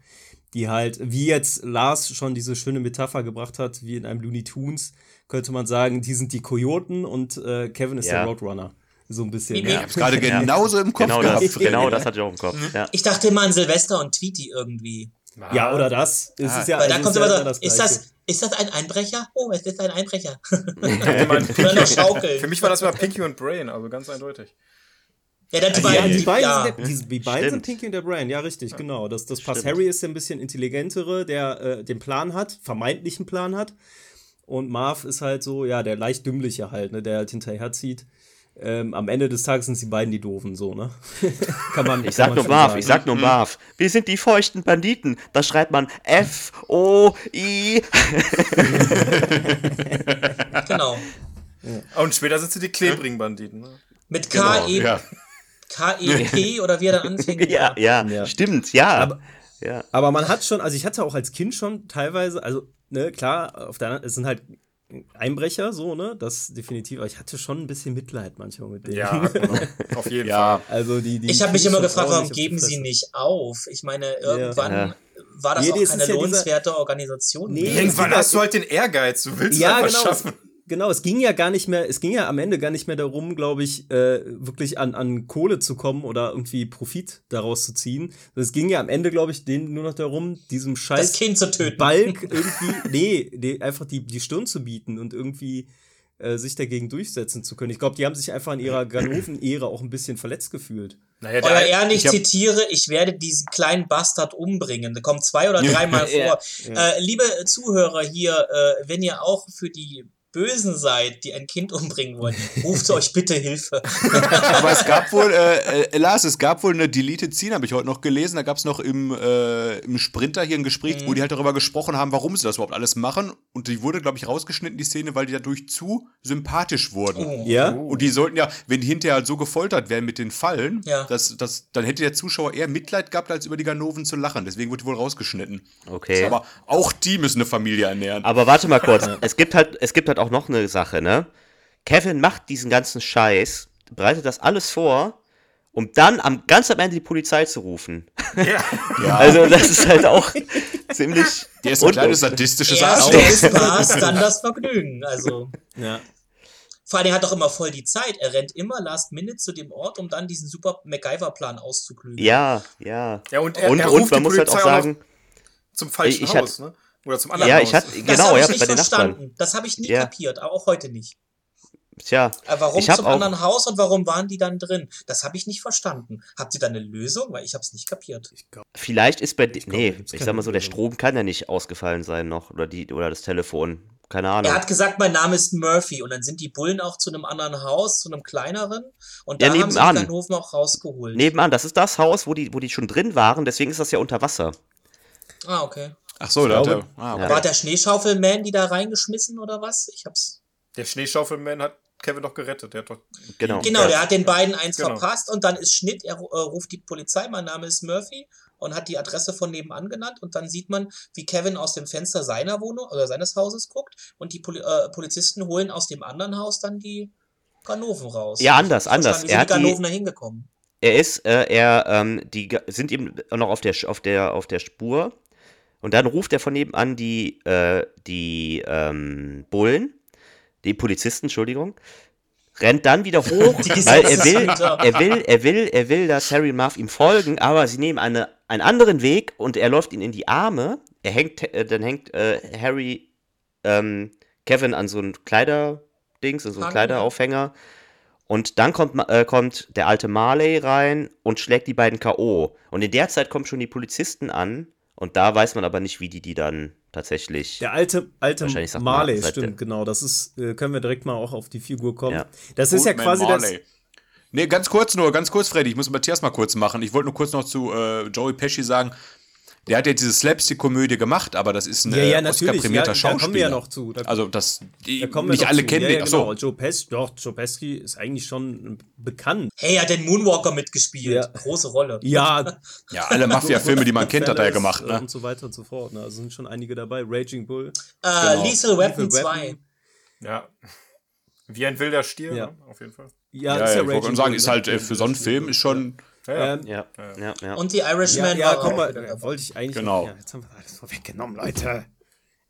A: die halt, wie jetzt Lars schon diese schöne Metapher gebracht hat, wie in einem Looney Tunes, könnte man sagen, die sind die Kojoten und äh, Kevin ist
E: Ja.
A: der Roadrunner. So ein bisschen.
C: Wie-
B: Ich hab's gerade genauso im Kopf
E: Genau
B: gehabt.
E: das, genau das hatte ich auch im Kopf. Ja.
C: Ich dachte immer an Silvester und Tweety irgendwie.
A: Ja, oder das. Es
B: Ah.
A: ist ja,
C: Weil da
A: ist
C: kommt
A: ja
C: immer so, ist das, ist das ein Einbrecher? Oh, es ist ein Einbrecher. Oder noch schaukeln.
D: Für mich war das immer Pinky und Brain, also ganz eindeutig.
C: Ja, dann die
A: Ja,
C: beiden,
A: die beiden,
C: ja.
A: sind, der- die, die beiden sind. Pinky und der Brain, ja, richtig, genau. Das, das passt.
E: Stimmt.
A: Harry ist ja ein bisschen intelligentere, der äh, den Plan hat, vermeintlichen Plan hat. Und Marv ist halt so, ja, der leicht dümmliche halt, ne, der halt hinterher zieht. Ähm, am Ende des Tages sind die beiden die Doofen, so, ne? kann man,
E: Ich sag nur Marv, ich sag nur Marv. Wir sind die feuchten Banditen. Da schreibt man F-O-I.
C: Genau.
D: Und später sind sie die klebrigen Banditen. Ne?
C: Mit
B: Genau,
C: K-E,
B: ja.
C: K-E-P oder wie er dann anfängt.
E: ja, ja,
A: Ja.
E: stimmt, ja.
A: Aber-
E: ja.
A: Aber man hat schon, also ich hatte auch als Kind schon teilweise, also, ne, klar, auf der anderen, es sind halt Einbrecher, so, ne, das definitiv, aber ich hatte schon ein bisschen Mitleid manchmal mit denen.
D: Ja, genau. auf jeden
B: Ja,
A: Also die, die
C: Ich habe mich immer gefragt, warum geben sie nicht auf? Ich meine, irgendwann
E: Ja.
C: war das
A: Nee,
C: auch keine
A: ja dieser-
C: lohnenswerte Organisation.
A: Nee.
D: Irgendwann hast du halt den Ehrgeiz, du willst
A: Ja,
D: es einfach
A: genau.
D: schaffen.
A: Genau, es ging ja gar nicht mehr, es ging ja am Ende gar nicht mehr darum, glaube ich, äh, wirklich an, an Kohle zu kommen oder irgendwie Profit daraus zu ziehen. Es ging ja am Ende, glaube ich, denen nur noch darum, diesem
C: das
A: scheiß
C: Kind zu töten.
A: Balk irgendwie, nee, nee, einfach die, die Stirn zu bieten und irgendwie äh, sich dagegen durchsetzen zu können. Ich glaube, die haben sich einfach in ihrer Ganoven-Ära auch ein bisschen verletzt gefühlt.
D: Naja,
C: Euer Ehren, ich zitiere, ich werde diesen kleinen Bastard umbringen. Der kommt zwei oder dreimal
E: Ja.
C: vor. Äh, liebe Zuhörer hier, äh, wenn ihr auch für die Bösen seid, die ein Kind umbringen wollen, ruft euch bitte Hilfe.
B: Aber es gab wohl, äh, äh, Lars, es gab wohl eine Deleted Scene, habe ich heute noch gelesen. Da gab es noch im, äh, im Sprinter hier ein Gespräch,
C: Mhm.
B: wo die halt darüber gesprochen haben, warum sie das überhaupt alles machen. Und die wurde, glaube ich, rausgeschnitten, die Szene, weil die dadurch zu sympathisch wurden.
C: Oh.
A: Ja?
B: Und die sollten ja, wenn die hinterher halt so gefoltert werden mit den Fallen,
C: Ja.
B: das, das, dann hätte der Zuschauer eher Mitleid gehabt, als über die Ganoven zu lachen. Deswegen wurde die wohl rausgeschnitten.
E: Okay.
B: Aber auch die müssen eine Familie ernähren.
E: Aber warte mal kurz. Es gibt halt, es gibt halt auch noch eine Sache, ne? Kevin macht diesen ganzen Scheiß, bereitet das alles vor, um dann am ganz am Ende die Polizei zu rufen.
B: ja,
E: Also das ist halt auch ziemlich.
B: der ist ein
E: und-
B: kleines sadistisches Arschloch.
C: der Spaß, dann das Vergnügen. Also.
A: Ja.
C: Vor allem, er hat doch immer voll die Zeit. Er rennt immer last minute zu dem Ort, um dann diesen super MacGyver-Plan auszuklügen.
E: Ja, ja.
D: Ja, und er,
E: Und,
D: er
E: und
D: ruft
E: man
D: die
E: muss halt auch
D: Polizei
E: sagen,
D: noch zum falschen
E: Ich- ich
D: Haus, ne? Oder zum anderen
E: ja,
D: Haus.
E: ich hatte,
C: Das
E: genau,
C: habe
E: ja,
C: ich nicht
E: bei den Nachbarn.
C: verstanden. Das habe ich nie
E: Ja.
C: kapiert, auch heute nicht.
E: Tja,
C: Warum zum
E: auch-
C: anderen Haus und warum waren die dann drin? Das habe ich nicht verstanden. Habt ihr da eine Lösung? Weil ich habe es nicht kapiert.
E: vielleicht ist bei,
A: glaub,
E: nee, ich sag mal so, der. Strom kann ja nicht ausgefallen sein noch, oder die, oder das Telefon. Keine Ahnung.
C: Er hat gesagt, mein Name ist Murphy und dann sind die Bullen auch zu einem anderen Haus, zu einem kleineren und
E: Ja,
C: da haben sie
E: nebenan.
C: die Ganoven auch rausgeholt.
E: Nebenan, das ist das Haus, wo die, wo die schon drin waren, deswegen ist das ja unter Wasser.
C: Ah, okay.
B: Ach so, da hat er. Ah,
E: Ja.
C: War der Schneeschaufelman die da reingeschmissen oder was? Ich hab's.
D: Der Schneeschaufelman hat Kevin doch gerettet. Der hat doch
E: Genau.
C: Genau, der hat den beiden eins
D: Genau.
C: verpasst und dann ist Schnitt, er äh, ruft die Polizei, mein Name ist Murphy und hat die Adresse von nebenan genannt und dann sieht man, wie Kevin aus dem Fenster seiner Wohnung oder seines Hauses guckt und die Poli äh, Polizisten holen aus dem anderen Haus dann die Ganoven raus.
E: Ja, anders, anders.
C: Wie
E: Er
C: sind
E: hat
C: die Ganoven da hingekommen?
E: er ist, äh, er, ähm, die sind ihm noch auf der, auf der, auf der Spur. Und dann ruft er von nebenan die, äh, die ähm, Bullen, die Polizisten, Entschuldigung, rennt dann wieder hoch, weil er will, er will, er will, er will, dass Harry und Marv ihm folgen, aber sie nehmen eine, einen anderen Weg und er läuft ihnen in die Arme. Er hängt, äh, dann hängt äh, Harry ähm, Kevin an so ein Kleiderdings, an so einen Kleideraufhänger. Und dann kommt, äh, kommt der alte Marley rein und schlägt die beiden K.O. Und in der Zeit kommen schon die Polizisten an. Und da weiß man aber nicht, wie die die dann tatsächlich.
A: Der alte, alte
E: Wahrscheinlich sagt man,
A: Marley,
E: seit
A: stimmt,
E: der-
A: genau. Das ist, äh, können wir direkt mal auch auf die Figur kommen.
E: Ja.
A: Das ist ja
B: Old Man
A: quasi das.
B: Marley. Nee, ganz kurz nur, ganz kurz, Freddy. Ich muss Matthias mal kurz machen. Ich wollte nur kurz noch zu äh, Joey Pesci sagen. Der hat ja diese Slapstick-Komödie gemacht, aber das ist ein
A: Ja, ja,
B: äh,
A: natürlich. Ja,
B: Oscar-prämierter
A: da
B: Schauspieler.
A: kommen wir ja noch zu. Da,
B: Also, das die
A: da kommen wir
B: nicht alle
A: zu.
B: kennen
A: ja,
B: den.
A: ja, genau. Joe Pesci, doch, Joe Pesci ist eigentlich schon bekannt.
C: Hey, er hat den Moonwalker mitgespielt.
A: Ja.
C: Große Rolle.
A: Ja,
B: Ja, alle Mafia-Filme, die man kennt, hat er ja gemacht, ne?
A: Und so weiter und so fort. Ne? Also sind schon einige dabei. Raging Bull.
C: Äh,
B: Genau.
C: Lethal Weapon
A: Lethal
C: 2.
A: Weapon.
D: Ja. Wie ein wilder Stier,
A: Ja.
D: ne? auf jeden Fall.
A: Ja,
B: Ja,
A: ist
B: ja,
A: ja
B: ich sagen,
A: Bull,
B: ist
A: ne?
B: halt äh, für so einen Film ist schon.
D: Ja, ja.
A: Ähm,
E: Ja, ja, ja.
C: Und die
A: ja,
C: Irishman
A: ja,
C: war
A: komm mal, wollte ich eigentlich.
B: Genau.
A: Ja, jetzt haben wir alles vorweggenommen, Leute.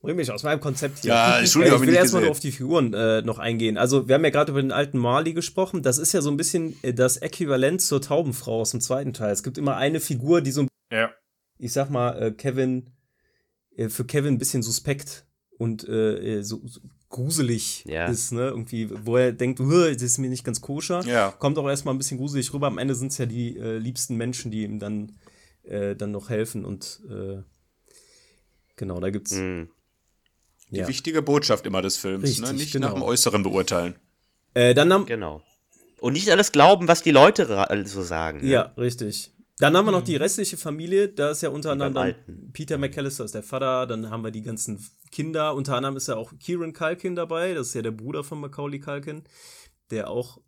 A: Bring mich aus meinem Konzept hier.
B: Ja, Entschuldigung,
A: ich
B: ich
A: will
B: nicht
A: erstmal nur auf die Figuren äh, noch eingehen. Also, wir haben ja gerade über den alten Marley gesprochen. Das ist ja so ein bisschen äh, das Äquivalent zur Taubenfrau aus dem zweiten Teil. Es gibt immer eine Figur, die so ein
D: ja.
A: ich sag mal, äh, Kevin, äh, für Kevin ein bisschen suspekt und äh, äh, so, so gruselig
E: Ja.
A: ist, ne? Irgendwie, wo er denkt, "Uah, das ist mir nicht ganz koscher.
B: Ja.
A: Kommt auch erstmal ein bisschen gruselig rüber. Am Ende sind es ja die äh, liebsten Menschen, die ihm dann, äh, dann noch helfen und äh, genau, da gibt's.
E: Mhm.
B: Die
A: Ja.
B: wichtige Botschaft immer des Films,
A: Richtig,
B: ne? Nicht
A: genau.
B: nach dem Äußeren beurteilen.
A: Äh, dann haben,
E: Genau. Und nicht alles glauben, was die Leute äh, so sagen. ne?
A: Ja, richtig. Dann haben wir noch die restliche Familie. Da ist ja unter anderem. Peter McAllister ist der Vater. Dann haben wir die ganzen Kinder. Unter anderem ist ja auch Kieran Culkin dabei. Das ist ja der Bruder von Macaulay Culkin, der auch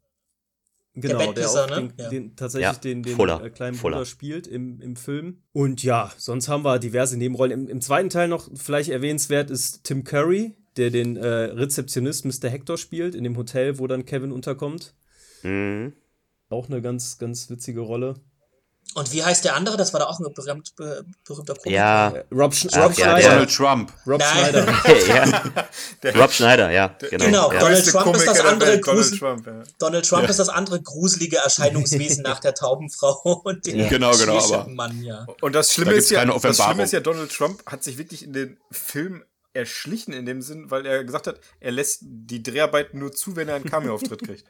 A: genau, der,
C: Bettpisser,
A: auch
C: ne?
A: den, den, tatsächlich
E: Ja,
A: den, den
E: Fuller,
A: äh, kleinen
E: Fuller.
A: Bruder spielt im, im Film. Und ja, sonst haben wir diverse Nebenrollen. Im, Im zweiten Teil noch vielleicht erwähnenswert ist Tim Curry, der den äh, Rezeptionist Mr. Hector spielt in dem Hotel, wo dann Kevin unterkommt.
E: Mhm.
A: Auch eine ganz, ganz witzige Rolle.
C: Und wie heißt der andere? Das war da auch ein berühmt, be, berühmter Komiker.
E: Ja.
A: Rob, Sch
E: Ach,
A: Rob
E: ja,
A: Schneider.
E: der-
B: Donald Trump.
A: Rob
C: Nein.
A: Schneider.
E: ja. Rob Schneider, ja. Genau.
C: Genau,
E: ja.
C: Donald Trump ist das andere
D: Donald Trump, ja.
C: Donald Trump ist das andere gruselige Erscheinungswesen nach der Taubenfrau und dem
E: Ja.
B: Genau, genau, aber-
C: Schneeschippenmann, ja.
D: Und das Schlimme,
B: Da
D: ist ja, das. Schlimme ist ja, Donald Trump hat sich wirklich in den Film erschlichen in dem Sinn, weil er gesagt hat, er lässt die Dreharbeiten nur zu, wenn er einen Cameo-Auftritt kriegt.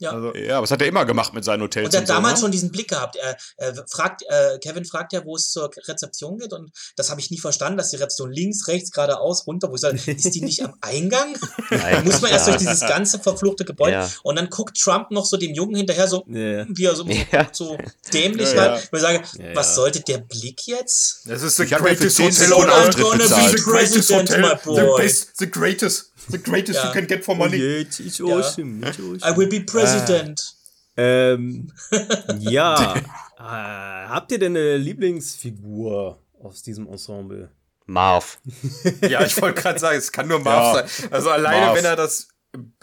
C: Ja.
D: Also,
B: Ja, aber das hat er immer gemacht mit seinen Hotels.
C: Und er hat
B: so,
C: damals
B: ne?
C: schon diesen Blick gehabt. Er, er fragt, äh, Kevin fragt ja, wo es zur Rezeption geht. Und das habe ich nie verstanden, dass die Rezeption links, rechts, geradeaus, runter, wo ich sage, ist die nicht am Eingang?
E: Nein,
C: Muss man erst
E: ja.
C: durch dieses ganze verfluchte Gebäude.
E: Ja.
C: Und dann guckt Trump noch so dem Jungen hinterher, so,
A: Ja.
C: wie er so,
E: Ja.
C: so dämlich
B: Ja,
C: halt. Wo ich sage,
A: Ja,
C: was
A: ja.
C: sollte der Blick jetzt?
D: Das ist the
B: Ich ja
D: greatest
B: 10
D: hotel on earth. The greatest hotel,
C: my
D: the best, the greatest, the greatest
C: Ja.
D: you can get for
A: Oh,
D: money.
A: jetzt ist
C: Ja.
A: awesome, ist awesome.
C: I will be president.
A: Ähm, ja. äh, habt ihr denn eine Lieblingsfigur aus diesem Ensemble?
E: Marv.
D: Ja, ich wollte gerade sagen, es kann nur Marv
B: Ja.
D: sein. Also alleine,
B: Marv.
D: wenn er das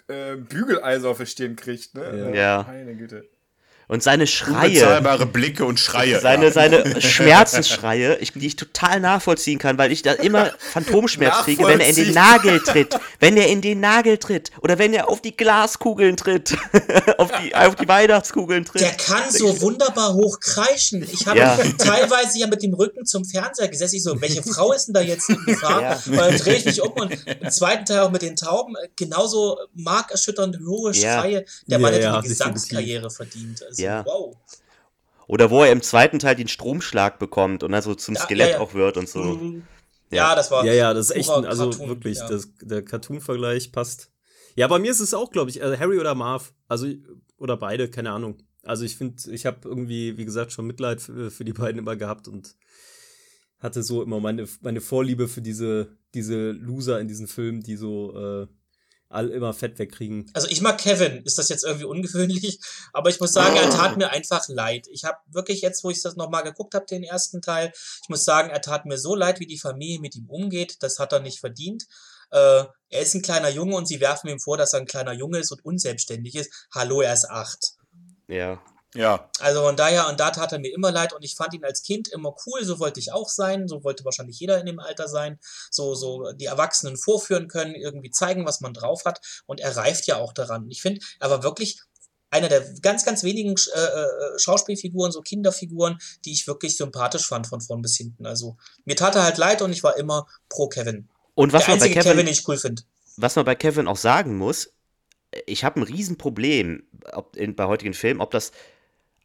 D: äh, Bügeleisen auf die Stirn kriegt, ne?
E: Ja.
D: Meine Güte.
E: Und seine Schreie.
B: Unbezahlbare Blicke und Schreie.
E: Seine,
B: ja.
E: seine Schmerzensschreie, ich, die ich total nachvollziehen kann, weil ich da immer Phantomschmerz kriege, wenn er in den. Nagel tritt. Wenn er in den Nagel tritt. Oder wenn er auf die Glaskugeln tritt. auf, die, auf die Weihnachtskugeln tritt.
C: Der kann so wunderbar hoch kreischen. Ich habe
E: Ja.
C: teilweise ja mit dem Rücken zum Fernseher gesessen. Ich so, welche Frau ist denn da jetzt in Gefahr?
E: Ja.
C: Und dann drehe ich mich um und im zweiten Teil auch mit den Tauben äh, genauso markerschütternd hohe
E: Ja.
C: Schreie. Der
A: Ja,
C: Mann
A: ja,
C: eine
A: definitiv.
C: Gesangskarriere verdient. Also,
E: Ja.
C: wow.
E: Oder wo er im zweiten Teil den Stromschlag bekommt und dann so zum
C: Ja,
E: Skelett
C: ja, ja.
E: auch wird und so.
C: Ja, das war.
A: Ja, ja, das ist echt, ein, also
C: Cartoon,
A: wirklich,
C: ja.
A: das, der Cartoon-Vergleich passt. Ja, bei mir ist es auch, glaube ich, äh, Harry oder Marv. Also, oder beide, keine Ahnung. Also ich finde, ich habe irgendwie, wie gesagt, schon Mitleid für, für die beiden immer gehabt und hatte so immer meine, meine Vorliebe für diese, diese Loser in diesen Filmen, die so äh, all immer Fett wegkriegen.
C: Also ich mag Kevin, ist das jetzt irgendwie ungewöhnlich, aber ich muss sagen, er tat mir einfach leid. Ich habe wirklich jetzt, wo ich das nochmal geguckt habe, den ersten Teil, ich muss sagen, er tat mir so leid, wie die Familie mit ihm umgeht. Das hat er nicht verdient. Äh, er ist ein kleiner Junge und sie werfen ihm vor, dass er ein kleiner Junge ist und unselbstständig ist. Hallo, er ist acht.
E: Ja.
B: Ja.
C: Also von daher, und da tat er mir immer leid und ich fand ihn als Kind immer cool, so wollte ich auch sein, so wollte wahrscheinlich jeder in dem Alter sein, so, so die Erwachsenen vorführen können, irgendwie zeigen, was man drauf hat und er reift ja auch daran. Ich finde, er war wirklich einer der ganz, ganz wenigen äh, äh, Schauspielfiguren, so Kinderfiguren, die ich wirklich sympathisch fand von vorn bis hinten. Also mir tat er halt leid und ich war immer pro Kevin.
E: Und was
C: der
E: man bei
C: einzige
E: Kevin,
C: Kevin, den ich cool finde.
E: was man bei Kevin auch sagen muss, ich habe ein Riesenproblem ob in, bei heutigen Filmen, ob das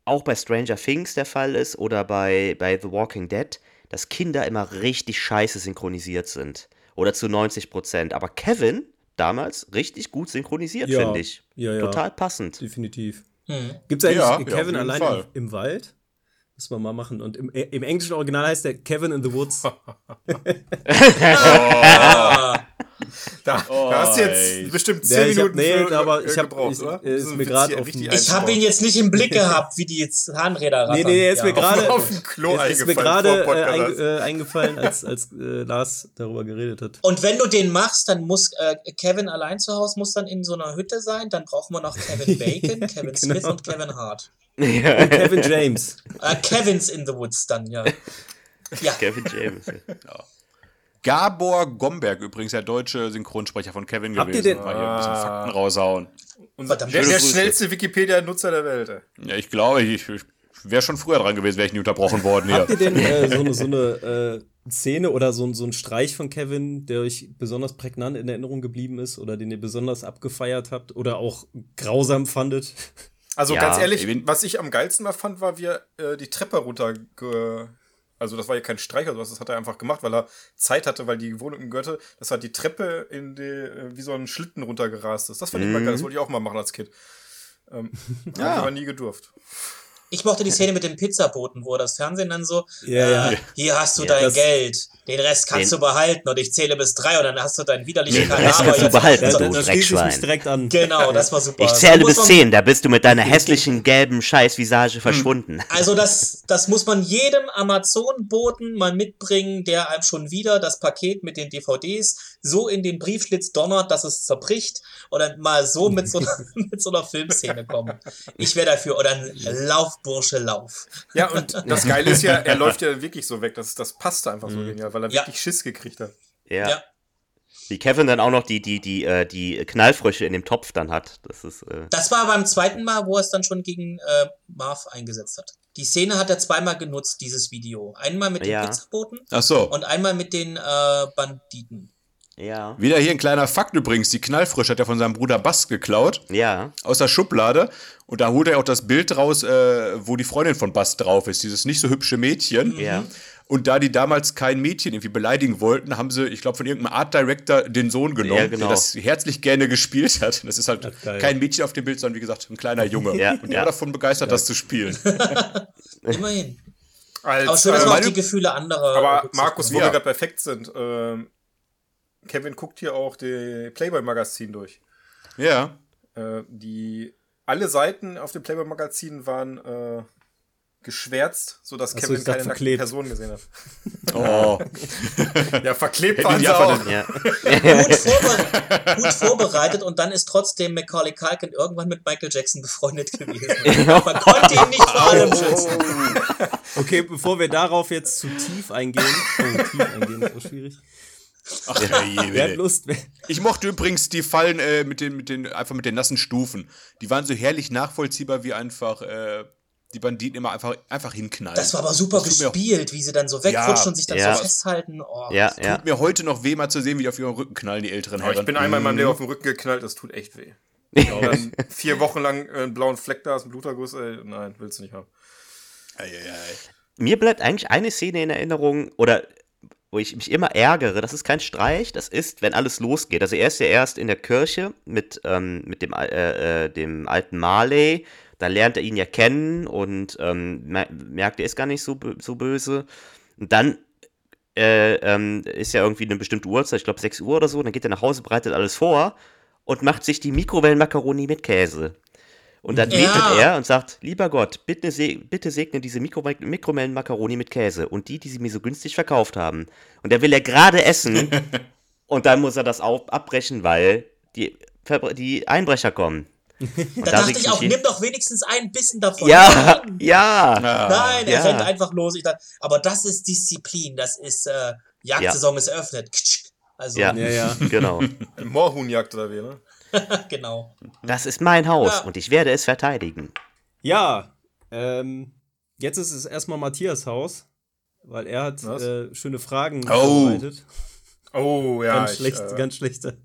E: auch bei Stranger Things der Fall ist oder bei, bei The Walking Dead, dass Kinder immer richtig scheiße synchronisiert sind. Oder zu 90 Prozent. Aber Kevin damals richtig gut synchronisiert,
A: Ja.
E: finde ich.
A: Ja, ja.
E: Total passend.
A: Definitiv.
C: Hm.
A: Gibt es eigentlich
B: Ja,
A: Kevin allein im, im Wald? Müssen wir mal machen. Und im, im englischen Original heißt der Kevin in the Woods.
C: Ah,
D: Da,
B: Oh,
D: da hast du
B: ey.
D: jetzt bestimmt 10
A: Ja, ich hab-
D: Minuten
A: nee,
D: für,
A: aber ich hab-
D: gebraucht,
A: ich-
D: oder?
A: ist mir
D: ja
A: auf
C: ich habe ihn jetzt nicht im Blick gehabt, wie die jetzt Zahnräder rattern.
A: Nee, nee, jetzt mir
C: Ja.
A: gerade
D: auf dem Klo
A: ist, ist mir
D: eingefallen
A: gerade äh, äh, eingefallen, als, als äh, Lars darüber geredet hat.
C: Und wenn du den machst, dann muss äh, Kevin allein zu Hause muss dann in so einer Hütte sein. Dann brauchen wir noch Kevin Bacon, Kevin Smith
A: Genau.
C: und Kevin Hart.
E: Ja.
A: Kevin James.
C: Äh, Kevin's in the Woods dann, ja. Ja,
E: Kevin James.
B: Gabor Gomberg, übrigens der deutsche Synchronsprecher von Kevin
A: Habt ihr
B: gewesen.
A: den-
B: Mal hier ein bisschen
D: Ah.
B: Fakten raushauen.
C: Verdammt.
D: der, der schnellste Wikipedia-Nutzer der Welt. ey.
B: Ja, ich glaube, ich, ich wäre schon früher dran gewesen, wäre ich nie unterbrochen worden hier.
A: Habt ihr denn äh, so eine, so eine äh, Szene oder so, ein- so ein Streich von Kevin, der euch besonders prägnant in Erinnerung geblieben ist oder den ihr besonders abgefeiert habt oder auch grausam fandet?
D: Also
E: Ja,
D: ganz ehrlich, was ich am geilsten mal fand, war, wie er äh, die Treppe runter. Also das war ja kein Streich oder sowas, das hat er einfach gemacht, weil er Zeit hatte, weil die Wohnung gehörte, dass er die Treppe in die, äh, wie so einen Schlitten runtergerast ist. Das fand ich mal
E: Mhm.
D: geil, das wollte ich auch mal machen als Kind. Ähm, ja. Hab ich aber nie gedurft.
C: Ich mochte die Szene mit dem Pizzaboten, wo das Fernsehen dann so,
A: Ja,
C: äh,
A: ja.
C: hier hast du
E: Ja,
C: dein Geld, den Rest kannst
E: Den-
C: du behalten und ich zähle bis drei und dann hast du deinen widerlichen
E: Den Rest kannst du behalten,
C: So,
E: du Dreckschwein.
A: direkt an.
C: Genau, das war super.
E: Ich zähle bis 10, da bist du mit deiner hässlichen gelben Scheißvisage verschwunden.
C: Also das, das muss man jedem Amazon-Boten mal mitbringen, der einem schon wieder das Paket mit den DVDs so in den Briefschlitz donnert, dass es zerbricht und dann mal so mit so einer, mit so einer Filmszene kommen. Ich wäre dafür. Oder ein Lauf, Bursche, Lauf.
D: Ja, und das Geile ist ja, er läuft ja wirklich so weg. Das, das passte einfach so genial, weil er
C: Ja.
D: wirklich Schiss gekriegt hat.
E: Ja.
C: Ja.
E: Wie Kevin dann auch noch die, die, die, äh, die Knallfrösche in dem Topf dann hat. Das ist, äh,
C: Das war beim zweiten Mal, wo er es dann schon gegen äh, Marv eingesetzt hat. Die Szene hat er zweimal genutzt, dieses Video. Einmal mit dem
E: Ja.
C: Pizzaboten
B: Ach so.
C: und einmal mit den äh, Banditen.
E: Ja.
B: Wieder hier ein kleiner Fakt übrigens. Die Knallfrisch hat er von seinem Bruder Bass geklaut.
E: Ja.
B: Aus der Schublade. Und da holt er auch das Bild raus, äh, wo die Freundin von Bass drauf ist. Dieses nicht so hübsche Mädchen.
E: Ja.
B: Und da die damals kein Mädchen irgendwie beleidigen wollten, haben sie, ich glaube, von irgendeinem Art Director den Sohn genommen,
E: Ja, genau.
B: der das herzlich gerne gespielt hat. Das ist halt
A: geil.
B: kein Mädchen auf dem Bild, sondern wie gesagt, ein kleiner Junge.
E: Ja,
B: Und der
E: ja.
B: war davon begeistert, das zu spielen.
C: Immerhin.
D: Als,
C: Aber schön, dass
D: äh,
C: man
B: meine-
C: die Gefühle anderer.
D: aber Markus, wo.
B: Ja.
D: wir gerade perfekt sind, ähm, Kevin guckt hier auch die Playboy-Magazin durch.
B: ja.
D: Äh, die alle Seiten auf dem Playboy-Magazin waren äh, geschwärzt, sodass
A: du
D: Kevin keine nackten
A: verklebt?
D: Personen gesehen hat.
B: Oh.
D: Ja, verklebt waren sie auch.
E: Ja.
C: gut, vorbe gut vorbereitet und dann ist trotzdem Macaulay Culkin irgendwann mit Michael Jackson befreundet gewesen. Man konnte ihn nicht vor allem schützen.
A: Okay, bevor wir darauf jetzt zu tief eingehen. Oh, tief eingehen ist so schwierig.
B: Ach, herrje,
A: Wer hat Lust?
B: Ich mochte übrigens die Fallen äh, mit den, mit den, einfach mit den nassen Stufen. Die waren so herrlich nachvollziehbar, wie einfach äh, die Banditen immer einfach, einfach hinknallen.
C: Das war aber super gespielt, wie sie dann so wegrutschen
B: Ja.
C: und sich dann
E: Ja.
C: so festhalten. Oh,
E: Ja, ja.
B: Tut mir heute noch weh, mal zu sehen, wie die auf ihren Rücken knallen, die älteren Herren.
D: ich bin einmal in meinem
B: Mhm.
D: Leben auf den Rücken geknallt, das tut echt weh. Dann vier Wochen lang äh, einen blauen Fleck da, ist ein Bluterguss, ey, nein, willst du nicht haben.
B: Ei, ei, ei.
E: Mir bleibt eigentlich eine Szene in Erinnerung, oder wo ich mich immer ärgere, das ist kein Streich, das ist, wenn alles losgeht. Also er ist ja erst in der Kirche mit, ähm, mit dem, äh, äh, dem alten Marley, da lernt er ihn ja kennen und ähm, mer- merkt, er ist gar nicht so, so böse. Und dann äh, ähm, ist ja irgendwie eine bestimmte Uhrzeit, ich glaube 6 Uhr oder so, dann geht er nach Hause, bereitet alles vor und macht sich die Mikrowellenmakaroni mit Käse. Und dann
C: Ja.
E: betet er und sagt, lieber Gott, bitte, se bitte segne diese Mikro Mikrowellenmakaroni mit Käse und die, die sie mir so günstig verkauft haben. Und der will er gerade essen und dann muss er das auch abbrechen, weil die, die Einbrecher kommen.
C: Da
E: da
C: dachte ich auch, nimm doch wenigstens einen Bissen davon.
E: Ja,
C: Nein,
E: ja.
C: Nein, er
E: Ja.
C: rennt einfach los. Ich dachte, aber das ist Disziplin, das ist äh, Jagdsaison ist eröffnet. Also,
E: Ja,
A: Ja, ja.
E: genau.
D: Moorhuhnjagd oder wie, ne?
C: genau.
E: Das ist mein Haus
C: Ja.
E: und ich werde es verteidigen.
A: Ja, ähm, jetzt ist es erstmal Matthias Haus, weil er hat äh, schöne Fragen
B: Oh.
A: vorbereitet.
D: Oh, ja.
A: ganz
D: ich,
A: schlecht,
D: äh,
A: ganz schlechte.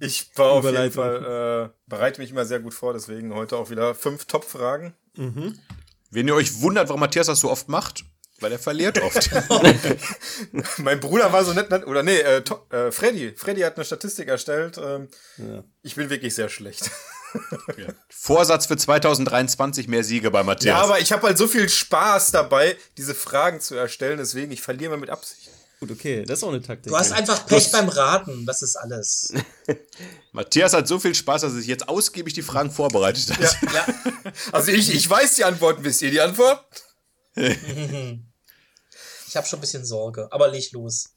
D: Ich war auf jeden. Fall, äh, bereite mich immer sehr gut vor, deswegen heute auch wieder fünf Top-Fragen.
B: Wenn ihr euch wundert, warum Matthias das so oft macht, weil er verliert oft.
D: Mein Bruder war so nett, nett oder nee, äh, äh, Freddy. Freddy hat eine Statistik erstellt. Ähm,
A: Ja.
D: Ich bin wirklich sehr schlecht.
B: Vorsatz für 2023 mehr Siege bei Matthias.
D: Ja, aber ich habe halt so viel Spaß dabei, diese Fragen zu erstellen, deswegen ich verliere mal mit Absicht.
A: Gut, okay, das ist auch eine Taktik.
C: Du hast einfach Pech beim Raten, das ist alles.
B: Matthias hat so viel Spaß, dass er sich jetzt ausgiebig die Fragen vorbereitet hat.
D: Ja, ja. Also ich, ich weiß die Antworten. Wisst ihr die Antwort?
C: Ich habe schon ein bisschen Sorge, aber leg los.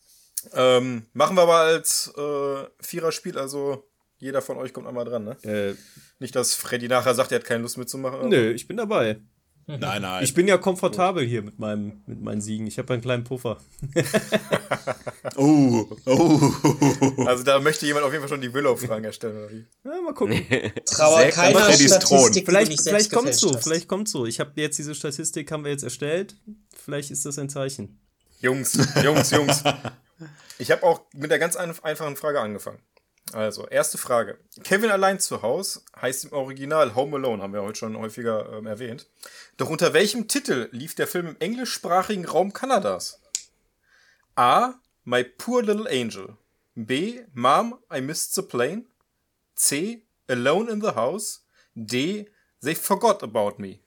D: Ähm, machen wir aber als äh, Viererspiel, also jeder von euch kommt einmal dran, ne?
A: Äh,
D: Nicht, dass Freddy nachher sagt, er hat keine Lust mitzumachen.
A: nö, ich bin dabei.
B: Nein, nein.
A: Ich bin ja komfortabel hier mit, meinem, mit meinen Siegen. Ich habe einen kleinen Puffer.
B: oh, oh.
D: Also da möchte jemand auf jeden Fall schon die Willow-Fragen erstellen, oder wie?
A: Ja, mal gucken.
C: Trauer
B: Sägt
C: keiner
B: Thron.
C: Statistik, du
A: vielleicht vielleicht
C: gefälscht
A: so, vielleicht kommt's so. Ich habe jetzt diese Statistik haben wir jetzt erstellt. Vielleicht ist das ein Zeichen.
D: Jungs, Jungs, Jungs. Ich habe auch mit der ganz ein- einfachen Frage angefangen. Also, erste Frage. Kevin allein zu Haus heißt im Original Home Alone, haben wir heute schon häufiger ähm, erwähnt. Doch unter welchem Titel lief der Film im englischsprachigen Raum Kanadas? A. My Poor Little Angel. B. Mom, I Missed the Plane. C. Alone in the House. D. They Forgot About Me.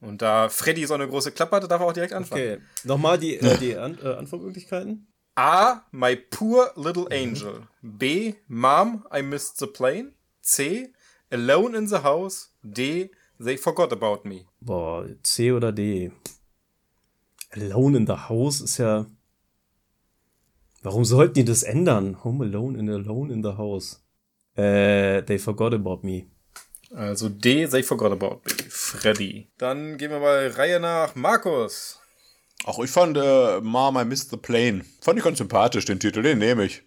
D: Und da Freddy so eine große Klappe hatte, darf er auch direkt anfangen.
A: Okay, nochmal die, äh, die An äh, Antwortmöglichkeiten.
D: A. My poor little angel. B. Mom, I missed the plane. C. Alone in the house. D. They forgot about me.
A: Boah, C oder D? Alone in the House ist ja. Warum sollten die das ändern? Home Alone in Alone in the House. Äh, they forgot about me.
D: Also D. They forgot about me. Freddy. Dann gehen wir mal Reihe nach Markus.
B: Auch ich fand äh, Mom, I Missed the Plane. Fand ich ganz sympathisch, den Titel, den nehme ich.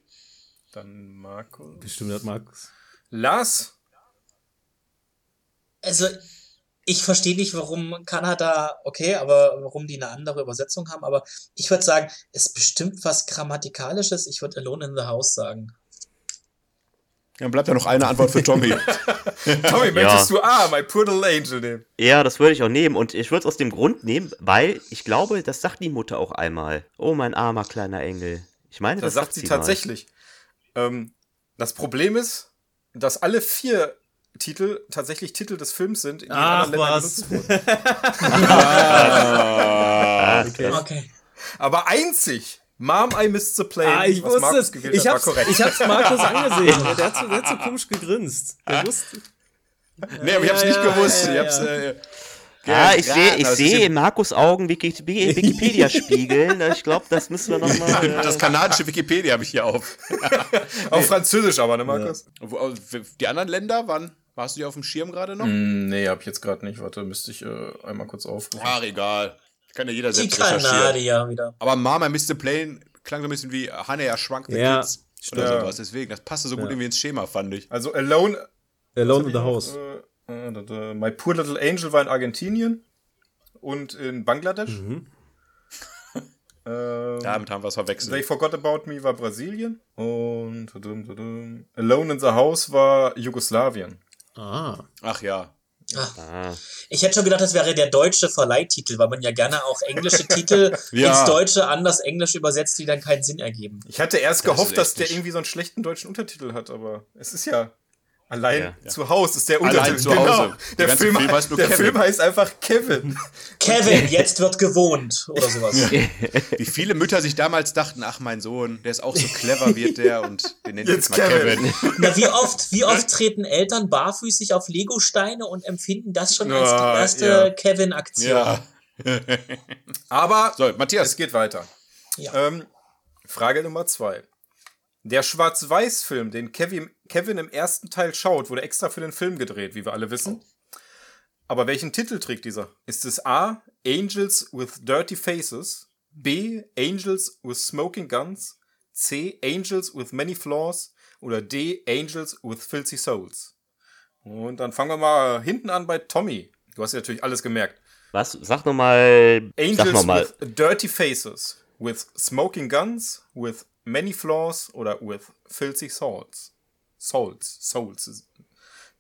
D: Dann Markus.
A: Bestimmt hat Markus.
D: Lars.
C: Also, ich verstehe nicht, warum Kanada, okay, aber warum die eine andere Übersetzung haben, aber ich würde sagen, es ist bestimmt was Grammatikalisches. Ich würde Alone in the House sagen.
B: Dann bleibt ja noch eine Antwort für Tommy.
D: Tommy, möchtest du A, My Poor Little Angel nehmen?
E: Ja, das würde ich auch nehmen. Und ich würde es aus dem Grund nehmen, weil ich glaube, das sagt die Mutter auch einmal. Oh, mein armer kleiner Engel. Ich meine,
D: Das,
E: das,
D: sagt sie
E: mal.
D: tatsächlich. Ähm, das Problem ist, dass alle vier Titel tatsächlich Titel des Films sind, in
A: Ach,
D: anderen Ländern
A: was.
D: genutzt wurden.
E: Ah,
A: Okay.
C: Okay.
D: Aber einzig Mom, I Missed the Plane,
A: Ah, ich
D: was
A: wusste
D: Markus
A: es. Ich
D: hat, war
A: hab's,
D: korrekt.
A: ich hab's Markus angesehen. Der hat, so, der hat so komisch gegrinst. Der wusste.
B: nee, aber ich hab's
A: Ja,
B: nicht
A: ja,
B: gewusst.
A: ja,
B: ich hab's,
A: ja.
B: äh,
E: Ja, ich sehe ich sehe
B: die-
E: in Markus Augen Wiki- Wikipedia spiegeln. Ich glaube, das müssen wir nochmal.
B: Das kanadische Wikipedia habe ich hier auf.
D: Auf Französisch aber, ne, Markus?
B: Wo- Die anderen Länder, wann? Warst du die auf dem Schirm gerade noch?
D: Mm, nee, hab ich jetzt gerade nicht. Warte, müsste ich äh, einmal kurz aufrufen.
B: Ach, egal. Kann ja jeder
C: Die
B: selbst recherchieren.
C: Kanadier wieder.
B: Aber Mama Mr. Plane klang so ein bisschen wie Honey, I Shrunk the
A: Ja,
B: Kids. Oder
D: stimmt.
B: sowas. Deswegen, das passte so gut
A: Ja.
B: irgendwie ins Schema, fand ich.
D: Also Alone,
A: Alone in the House.
D: Äh, äh, da, My Poor Little Angel war in Argentinien und in Bangladesch.
A: Mhm.
D: Ähm,
B: Damit haben wir es
D: They
B: verwechselt.
D: Forgot About Me war Brasilien. Und. Alone in the House war Jugoslawien.
A: Ah.
B: Ach ja.
E: Ah,
C: Ich hätte schon gedacht, das wäre der deutsche Verleihtitel, weil man ja gerne auch englische Titel
B: Ja.
C: ins Deutsche anders Englisch übersetzt, die dann keinen Sinn ergeben.
D: Ich hatte erst
B: Das
D: gehofft, dass der irgendwie so einen schlechten deutschen Untertitel hat, aber es ist ja allein
E: Ja.
D: zu Hause ist der
B: Allein
D: Untertitel.
B: zu
D: genau.
B: Hause. Der
D: Film,
B: Film heißt nur
D: der
B: Kevin.
D: Film heißt einfach Kevin.
C: Kevin, jetzt wird gewohnt oder sowas.
B: Wie viele Mütter sich damals dachten, ach, mein Sohn, der ist auch so clever, wird der und den nennt
D: Jetzt
B: jetzt mal
D: Kevin.
B: Kevin.
C: Na, wie oft, wie oft treten Eltern barfüßig auf Legosteine und empfinden das schon als die erste
D: ja.
C: Kevin-Aktion?
B: Ja.
D: Aber
B: So,
D: es
B: Matthias.
D: geht weiter.
C: Ja.
D: Ähm, Frage Nummer zwei. Der Schwarz-Weiß-Film, den Kevin, Kevin im ersten Teil schaut, wurde extra für den Film gedreht, wie wir alle wissen. Aber welchen Titel trägt dieser? Ist es A. Angels with Dirty Faces? B. Angels with Smoking Guns? C. Angels with Many Flaws? Oder D. Angels with Filthy Souls? Und dann fangen wir mal hinten an bei Tommy. Du hast ja natürlich alles gemerkt.
E: was? Sag nochmal. Sag
D: Angels
E: nochmal.
D: with dirty faces, with smoking guns, with many flaws oder with filthy souls. Souls, souls,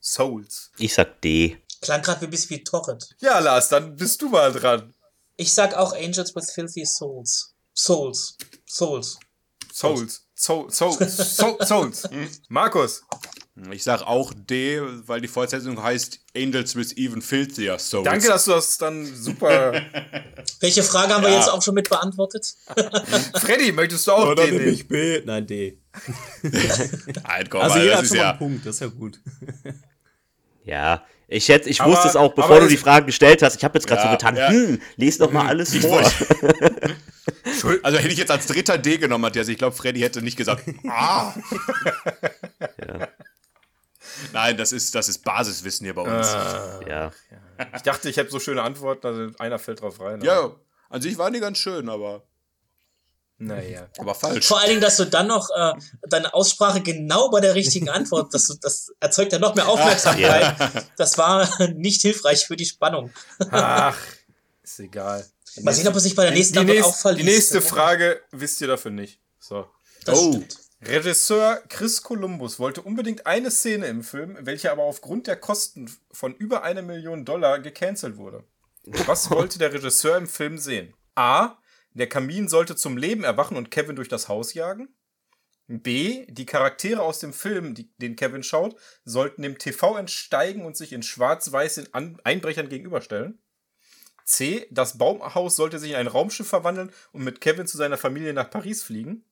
D: souls.
E: Ich sag D.
C: Klang gerade wie ein bisschen wie Torret.
D: Ja, Lars, dann bist du mal dran.
C: Ich sag auch Angels with Filthy Souls. Souls. Souls.
D: Souls, Soul, Soul, Soul, Souls. Markus,
B: Ich sag auch D, weil die Fortsetzung heißt Angels with Even Filthier Souls.
D: danke, dass du das dann super.
C: Welche Frage haben wir
B: Ja.
C: jetzt auch schon mit beantwortet?
D: Freddy, möchtest du auch
A: Oder
D: den
A: nehme
D: nehmen?
A: ich B? Nein, D.
B: Halt, komm
A: Also
B: mal,
A: jeder
B: das
A: hat
B: ist
A: schon mal
B: ja.
A: einen Punkt, das ist ja gut.
E: Ja. Ich, hätte, ich
D: Aber-
E: wusste es auch, bevor du die Frage gestellt hast. Ich habe jetzt gerade
B: Ja,
E: so getan,
B: ja.
E: hm, les doch mal alles vor.
B: Also hätte ich jetzt als dritter D genommen, Matthias. Ich glaube, Freddy hätte nicht gesagt, ah.
E: Ja.
B: Nein, das ist, das ist Basiswissen hier bei uns.
E: ja.
D: Ich dachte, ich hätte so schöne Antworten, also einer fällt drauf rein.
B: Ja, an sich waren die ganz schön, aber,
D: Naja.
B: aber falsch.
C: Vor allen Dingen, dass du dann noch äh, deine Aussprache genau bei der richtigen Antwort, das, das erzeugt ja noch mehr Aufmerksamkeit. Das war nicht hilfreich für die Spannung.
D: Ach, ist egal.
C: Mal sehen, ob er sich bei der nächsten
D: die,
C: Antwort
D: nächst-
C: auch verliest.
D: die nächste Frage wisst ihr dafür nicht. So.
C: Das
B: Oh.
C: stimmt.
D: Regisseur Chris Columbus wollte unbedingt eine Szene im Film, welche aber aufgrund der Kosten von über eine Million Dollar gecancelt wurde. Was wollte der Regisseur im Film sehen? A. Der Kamin sollte zum Leben erwachen und Kevin durch das Haus jagen. B. Die Charaktere aus dem Film, die, den Kevin schaut, sollten dem TV entsteigen und sich in schwarz-weiß den Einbrechern gegenüberstellen. C. Das Baumhaus sollte sich in ein Raumschiff verwandeln und mit Kevin zu seiner Familie nach Paris fliegen.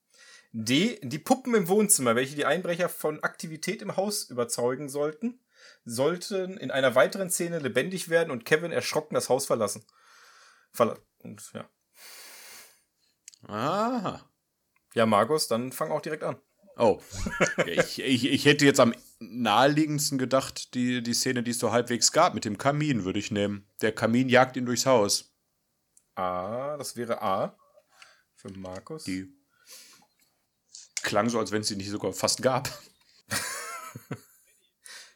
D: D. Die Puppen im Wohnzimmer, welche die Einbrecher von Aktivität im Haus überzeugen sollten, sollten in einer weiteren Szene lebendig werden und Kevin erschrocken das Haus verlassen. Verla und ja.
B: Aha.
D: Ja, Markus, dann fang auch direkt an.
B: Oh. ich, ich, ich hätte jetzt am naheliegendsten gedacht, die, die Szene, die es so halbwegs gab, mit dem Kamin würde ich nehmen. Der Kamin jagt ihn durchs Haus.
D: A, das wäre A. Für Markus.
B: Die klang so, als wenn es sie nicht sogar fast gab.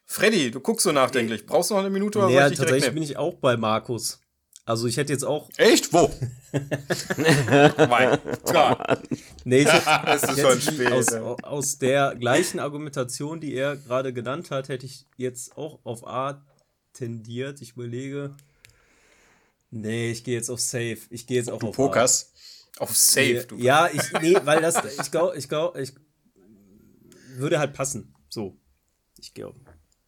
D: Freddy, du guckst so nachdenklich. Brauchst du noch eine Minute oder
A: Ja,
D: soll ich dich direkt
A: tatsächlich bin ich auch bei Markus. Also ich hätte jetzt auch.
B: Echt? Wo?
D: Mein Gott.
A: Nee, ich hätte,
D: Es ist schon spät.
A: aus, aus der gleichen Argumentation, die er gerade genannt hat, hätte ich jetzt auch auf A tendiert. Ich überlege. Nee, ich gehe jetzt auf Safe. Ich gehe jetzt auch
B: Du
A: auf
B: Pokas?
D: Auf Safe, du.
A: A. Ja, ich, nee, weil das, ich glaube, ich glaube, ich würde halt passen. So. Ich gehe auf.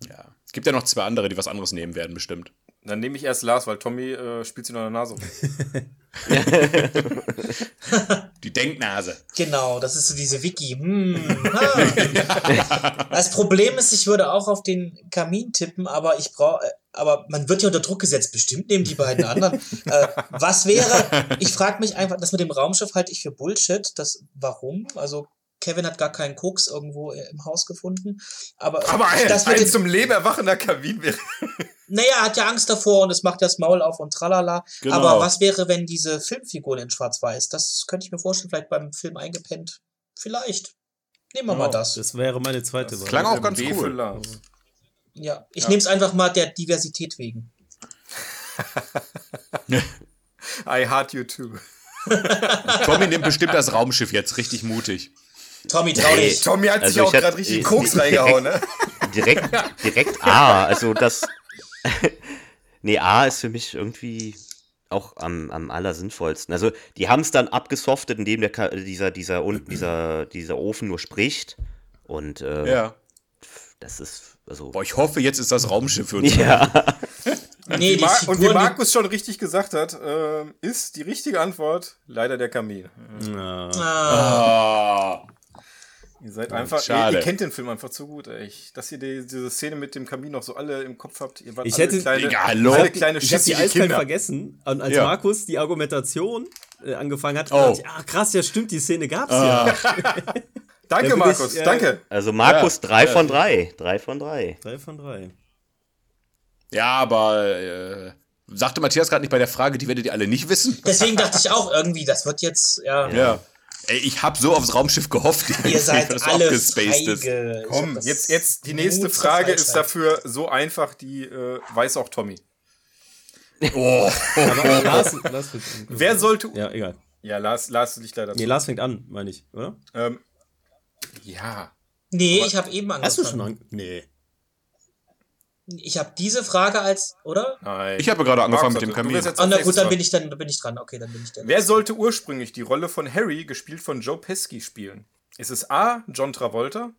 B: Ja. Es gibt ja noch zwei andere, die was anderes nehmen werden, bestimmt.
D: Dann nehme ich erst Lars, weil Tommy äh, spielt sie noch in der Nase. rum.
B: Die Denknase.
C: Genau, das ist so diese Wiki. Hm, ha. Das Problem ist, ich würde auch auf den Kamin tippen, aber ich brauche, aber man wird ja unter Druck gesetzt. Bestimmt nehmen die beiden anderen. äh, was wäre? Ich frage mich einfach, das mit dem Raumschiff halte ich für Bullshit. Das, warum? Also Kevin hat gar keinen Koks irgendwo im Haus gefunden. Aber,
D: Aber ein,
C: das
D: ein zum Leben erwachender Kamin wäre.
C: Naja, er hat ja Angst davor und es macht das Maul auf und tralala.
B: Genau.
C: Aber was wäre, wenn diese Filmfiguren in Schwarz-Weiß? Das könnte ich mir vorstellen, vielleicht beim Film eingepennt. Vielleicht. Nehmen wir mal das.
A: Das wäre meine zweite Wahl.
B: klang auch ganz cool.
D: Lars.
C: Ja, ich
D: Ja.
C: nehme es einfach mal der Diversität wegen.
D: I heart you too.
B: Tommy nimmt bestimmt das Raumschiff jetzt richtig mutig.
C: Tommy, trau
E: Nee.
C: dich.
D: Tommy hat
E: Also
D: sich auch gerade richtig
E: ich-
D: Koks reingehauen, ne?
E: Direkt, direkt A. Also das. Nee, A ist für mich irgendwie auch am, am allersinnvollsten. Also die haben es dann abgesoftet, indem der dieser, dieser, unten, dieser, dieser Ofen nur spricht. Und äh,
B: Ja.
E: das ist, also.
B: Boah, ich hoffe, jetzt ist das Raumschiff für uns.
E: Ja,
C: Nee,
D: Die
C: die
D: Mar und wie Markus schon richtig gesagt hat, ähm, ist die richtige Antwort leider der Kamin.
A: Ja.
C: ah,
B: Ah.
D: Ihr seid einfach, ihr,
B: schade.
D: ihr kennt den Film einfach zu gut, ey. Dass ihr die, diese Szene mit dem Kamin noch so alle im Kopf habt. Ihr wart
A: Ich
D: alle
A: hätte-
D: kleine,
B: hallo?
D: alle kleine
A: Ich habe die eiskalt vergessen. Und als
B: Ja.
A: Markus die Argumentation äh, angefangen hat,
B: Oh.
A: dachte ich, ah krass, ja stimmt, die Szene gab's ja.
D: Danke, Markus,
A: ich, äh,
D: danke.
E: also Markus
B: Ja,
E: drei
B: ja.
E: von drei. Drei von drei.
A: Drei von drei.
B: Ja, aber äh, sagte Matthias gerade nicht bei der Frage, die werdet ihr alle nicht wissen.
C: deswegen dachte ich auch irgendwie, das wird jetzt, ja,
B: Ja. Ey, ich habe so aufs Raumschiff gehofft,
C: ihr seid
B: dass es
C: alle
B: abgespaced ist.
D: Komm,
C: das
D: jetzt, jetzt die nächste Frage ist
C: Falschheit.
D: dafür so einfach, die äh, weiß auch Tommy.
B: Oh.
A: Aber Lars, Lars.
D: Wer sollte. Ja,
A: Ja, egal.
D: Lars, Lars du dich leider
A: Nee, Lars fängt an, meine ich, oder?
D: ähm, Ja.
C: Nee, ich habe eben
A: Hast du schon
C: angefangen.
A: an? Nee.
C: Ich habe diese Frage als, oder?
D: Nein.
B: Ich habe gerade angefangen mit dem Kamin.
D: jetzt
C: Ah, na gut, dann
D: dran.
C: bin ich dann, bin ich dran. Okay, dann bin ich der.
D: Wer sollte ursprünglich die Rolle von Harry, gespielt von Joe Pesci, spielen? Ist es A. John Travolta,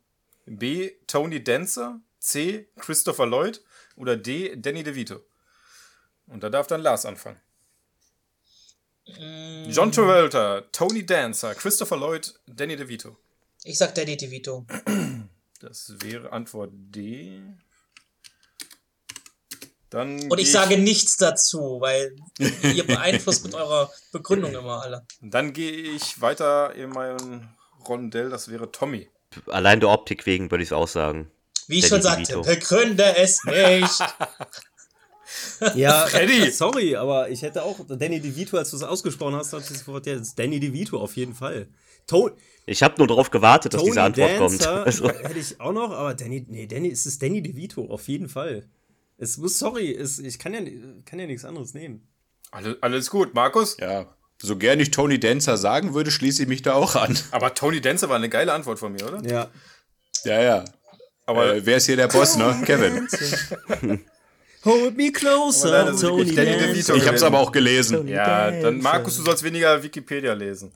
D: B. Tony Dancer, C. Christopher Lloyd oder D. Danny DeVito? Und da darf dann Lars anfangen.
C: Mm,
D: John Travolta, Tony Dancer, Christopher Lloyd, Danny DeVito.
C: Ich sag Danny DeVito.
D: Das wäre Antwort D. Dann
C: Und ich
D: geh
C: sage nichts dazu, weil ihr beeinflusst mit eurer Begründung immer alle.
D: Dann gehe ich weiter in meinem Rondell, das wäre Tommy.
E: Allein der Optik wegen würde ich es auch sagen.
C: Wie ich
E: Danny
C: schon sagte,
E: DeVito.
C: begründe es nicht.
A: Ja,
D: Freddy!
A: sorry, aber ich hätte auch Danny DeVito, als du es ausgesprochen hast, dachte ich sofort, ja, ist Danny DeVito auf jeden Fall. To
E: Ich habe nur darauf gewartet, dass
A: Tony
E: diese Antwort
A: Dancer
E: kommt. Also,
A: hätte ich auch noch, aber Danny, nee, Danny, es ist Danny DeVito, auf jeden Fall. Es muss, sorry, es, ich kann ja, kann ja nichts anderes nehmen.
D: Alle, alles gut, Markus?
B: Ja. So gern ich Tony Dancer sagen würde, schließe ich mich da auch an.
D: Aber Tony Dancer war eine geile Antwort von mir, oder?
A: Ja.
B: Ja, ja.
D: Aber
B: Äh, wer ist hier der Boss, ne? Kevin.
A: Hold me closer, Tony Dancer.
D: DeVito.
B: Ich hab's aber auch gelesen.
D: ja, dann Markus, du sollst weniger Wikipedia lesen.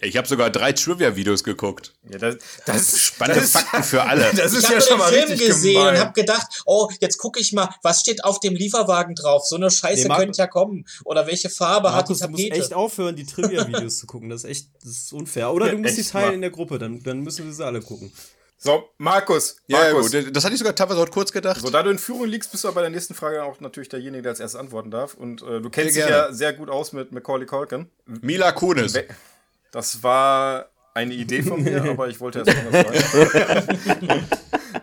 B: Ich habe sogar drei Trivia-Videos geguckt.
D: Ja, das, das
B: Spannende
D: das,
B: Fakten für alle.
D: Das ist
C: Ich
D: ja
C: habe
D: schon mal
C: den Film
D: richtig
C: gesehen
D: gemein.
C: und habe gedacht, oh, jetzt gucke ich mal, was steht auf dem Lieferwagen drauf? So eine Scheiße
A: Nee,
C: könnte ja kommen. Oder welche Farbe
A: Markus,
C: hat
A: du
C: die
A: musst
C: Tapete?
A: echt aufhören, die Trivia-Videos zu gucken. Das ist echt, das ist unfair. Oder
D: Ja,
A: du musst die teilen
D: mal.
A: in der Gruppe, dann, dann müssen wir sie alle gucken.
D: So, Markus,
B: Ja, ja,
D: Markus.
B: gut. Das hatte ich sogar teilweise heute kurz gedacht.
D: So, da du in Führung liegst, bist du aber bei der nächsten Frage auch natürlich derjenige, der als erstes antworten darf. Und äh, du kennst
B: Sehr
D: dich
B: gerne.
D: ja sehr gut aus mit Macaulay Culkin.
B: Mila Kunis.
D: We- Das war eine Idee von mir, aber ich wollte erst mal was sagen.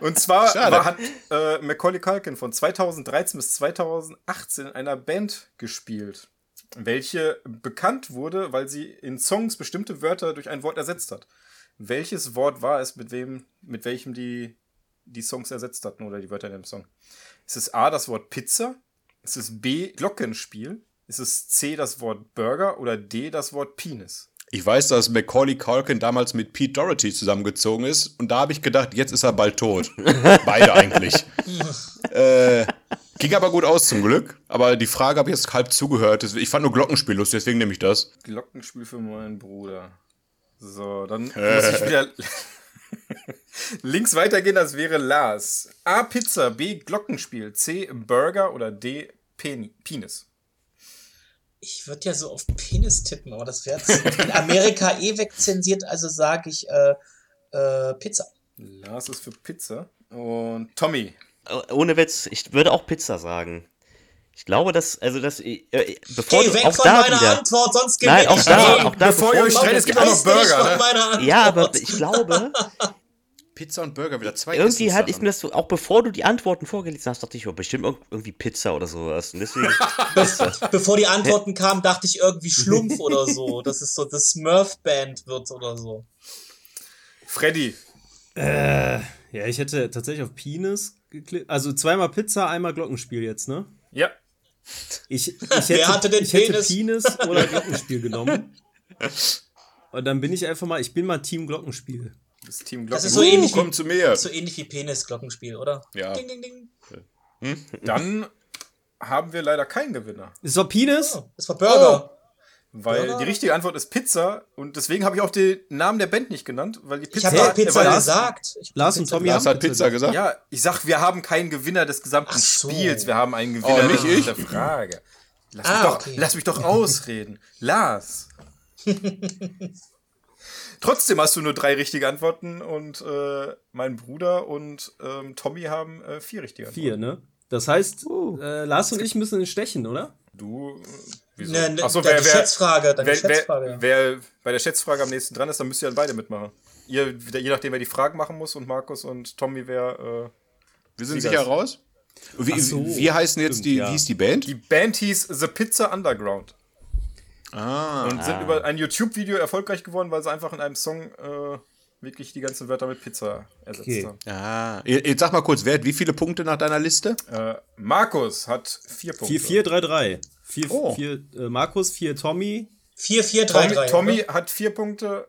D: Und zwar war, hat äh, Macaulay Culkin von 2013 bis 2018 in einer Band gespielt, welche bekannt wurde, weil sie in Songs bestimmte Wörter durch ein Wort ersetzt hat. Welches Wort war es, mit wem, mit welchem die die Songs ersetzt hatten oder die Wörter in dem Song. Ist es A, das Wort Pizza? Ist es B, Glockenspiel? Ist es C, das Wort Burger? Oder D, das Wort Penis?
B: Ich weiß, dass Macaulay Culkin damals mit Pete Doherty zusammengezogen ist und da habe ich gedacht, jetzt ist er bald tot. Beide eigentlich. äh, ging aber gut aus zum Glück. Aber die Frage habe ich jetzt halb zugehört. Ich fand nur Glockenspiel lustig, deswegen nehme ich das.
D: Glockenspiel für meinen Bruder. So, dann muss ich wieder links weitergehen, das wäre Lars. A. Pizza, B. Glockenspiel, C. Burger oder D. Pen Penis.
C: Ich würde ja so auf Penis tippen, aber das wäre in Amerika eh wegzensiert, also sage ich äh, äh, Pizza.
D: Lars ist für Pizza. Und Tommy.
E: Ohne Witz, ich würde auch Pizza sagen. Ich glaube, dass, also das, äh,
C: bevor Geh weg auch von da meiner wieder, Antwort, sonst gewinne
E: Nein, auch da, auch da,
D: bevor, bevor ihr euch streitet, es gibt auch noch Burger.
E: Ne? Ja, aber ich glaube,
B: Pizza und Burger wieder zwei
E: Irgendwie hatte ich mir das so, auch bevor du die Antworten vorgelesen hast, dachte ich, oh, bestimmt irgendwie Pizza oder sowas. Und deswegen.
C: bevor die Antworten kamen, dachte ich irgendwie Schlumpf oder so. Dass es so das Smurf-Band wird oder so.
D: Freddy.
A: Äh, ja, ich hätte tatsächlich auf Penis geklickt. Also zweimal Pizza, einmal Glockenspiel jetzt, ne?
D: Ja.
A: Ich, ich hätte, Wer hatte den ich Penis? hätte Penis oder Glockenspiel genommen. Und dann bin ich einfach mal, ich bin mal Team Glockenspiel.
D: Das Team
C: Das ist so, uh, ähnlich,
B: wie, zu mir.
C: so ähnlich wie Penis-Glockenspiel, oder?
B: Ja.
C: Ding, ding, ding.
D: Hm? Dann haben wir leider keinen Gewinner.
A: Es war Penis?
C: Oh, es war Burger. Oh.
D: Weil Burger? die richtige Antwort ist Pizza und deswegen habe ich auch den Namen der Band nicht genannt, weil die Pizza.
C: Ich habe Pizza Lars, gesagt.
A: Ich Lars und Tommy
B: Lars hat Pizza gesagt.
D: Ja, ich sag, wir haben keinen Gewinner des gesamten so. Spiels, wir haben einen
B: Oh,
D: Gewinner
B: nicht ich?
D: der Frage. Lass,
C: Ah,
D: mich doch,
C: okay.
D: lass mich doch ausreden. Lars. Trotzdem hast du nur drei richtige Antworten und äh, mein Bruder und ähm, Tommy haben äh, vier richtige Antworten.
A: Vier, ne? Das heißt, äh, Lars und ich müssen stechen, oder?
D: Du. äh, Wieso?
C: Ne, ne,
D: Achso, wer, wer,
C: Schätzfrage, deine
D: wer,
C: Schätzfrage. ja.
D: wer, bei der Schätzfrage am nächsten dran ist, dann müsst ihr dann beide mitmachen. Ihr, je nachdem, wer die Fragen machen muss und Markus und Tommy, wer. Äh,
B: Wir sind sicher raus? Wie,
A: so.
B: wie heißen jetzt
A: Stimmt,
B: die,
A: ja.
B: wie hieß die Band?
D: die Band hieß The Pizza Underground
B: ah.
D: und sind über ein YouTube-Video erfolgreich geworden, weil sie einfach in einem Song äh, wirklich die ganzen Wörter mit Pizza ersetzt
A: Okay.
D: haben.
B: ah. Jetzt sag mal kurz, wer hat wie viele Punkte nach deiner Liste?
D: Äh, Markus hat vier Punkte.
A: 4, 4, 3, 3. 4,
B: Oh.
A: 4 äh, Markus, 4 Tommy.
C: 4, 4, 3,
D: Tommy,
C: 3.
D: Tommy hat vier Punkte,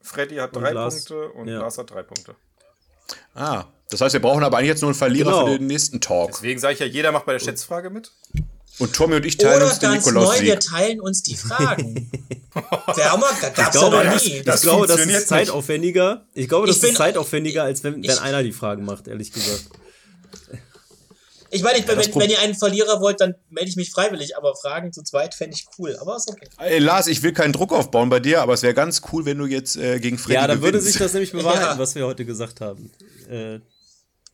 D: Freddy hat
A: Und
D: drei
A: Lars-
D: Punkte und
A: ja.
D: Lars hat drei Punkte.
B: Ah. Das heißt, wir brauchen aber eigentlich jetzt nur einen Verlierer
A: Genau.
B: für den nächsten Talk.
D: Deswegen sage ich ja, jeder macht bei der Schätzfrage mit.
B: Und Tommy und ich teilen
C: Oder
B: uns den
C: ganz neu, wir teilen uns die Fragen. Der Hammer, gab's ja
A: glaube,
C: noch
A: das-
C: nie.
D: das
A: ich glaube, das ist zeitaufwendiger. Ich glaube, das
C: Ich bin-
A: ist zeitaufwendiger, als wenn, wenn
C: ich-
A: einer die Fragen macht, ehrlich gesagt.
C: Ich meine, ich,
B: das
C: wenn, wenn ihr einen Verlierer wollt, dann melde ich mich freiwillig, aber Fragen zu zweit fände ich cool. Aber ist okay.
B: Ey, Lars, ich will keinen Druck aufbauen bei dir, aber es wäre ganz cool, wenn du jetzt äh, gegen Freddy
A: Ja, dann würde
B: gewinnst.
A: sich das nämlich bewahrheiten,
C: Ja.
A: was wir heute gesagt haben. Äh,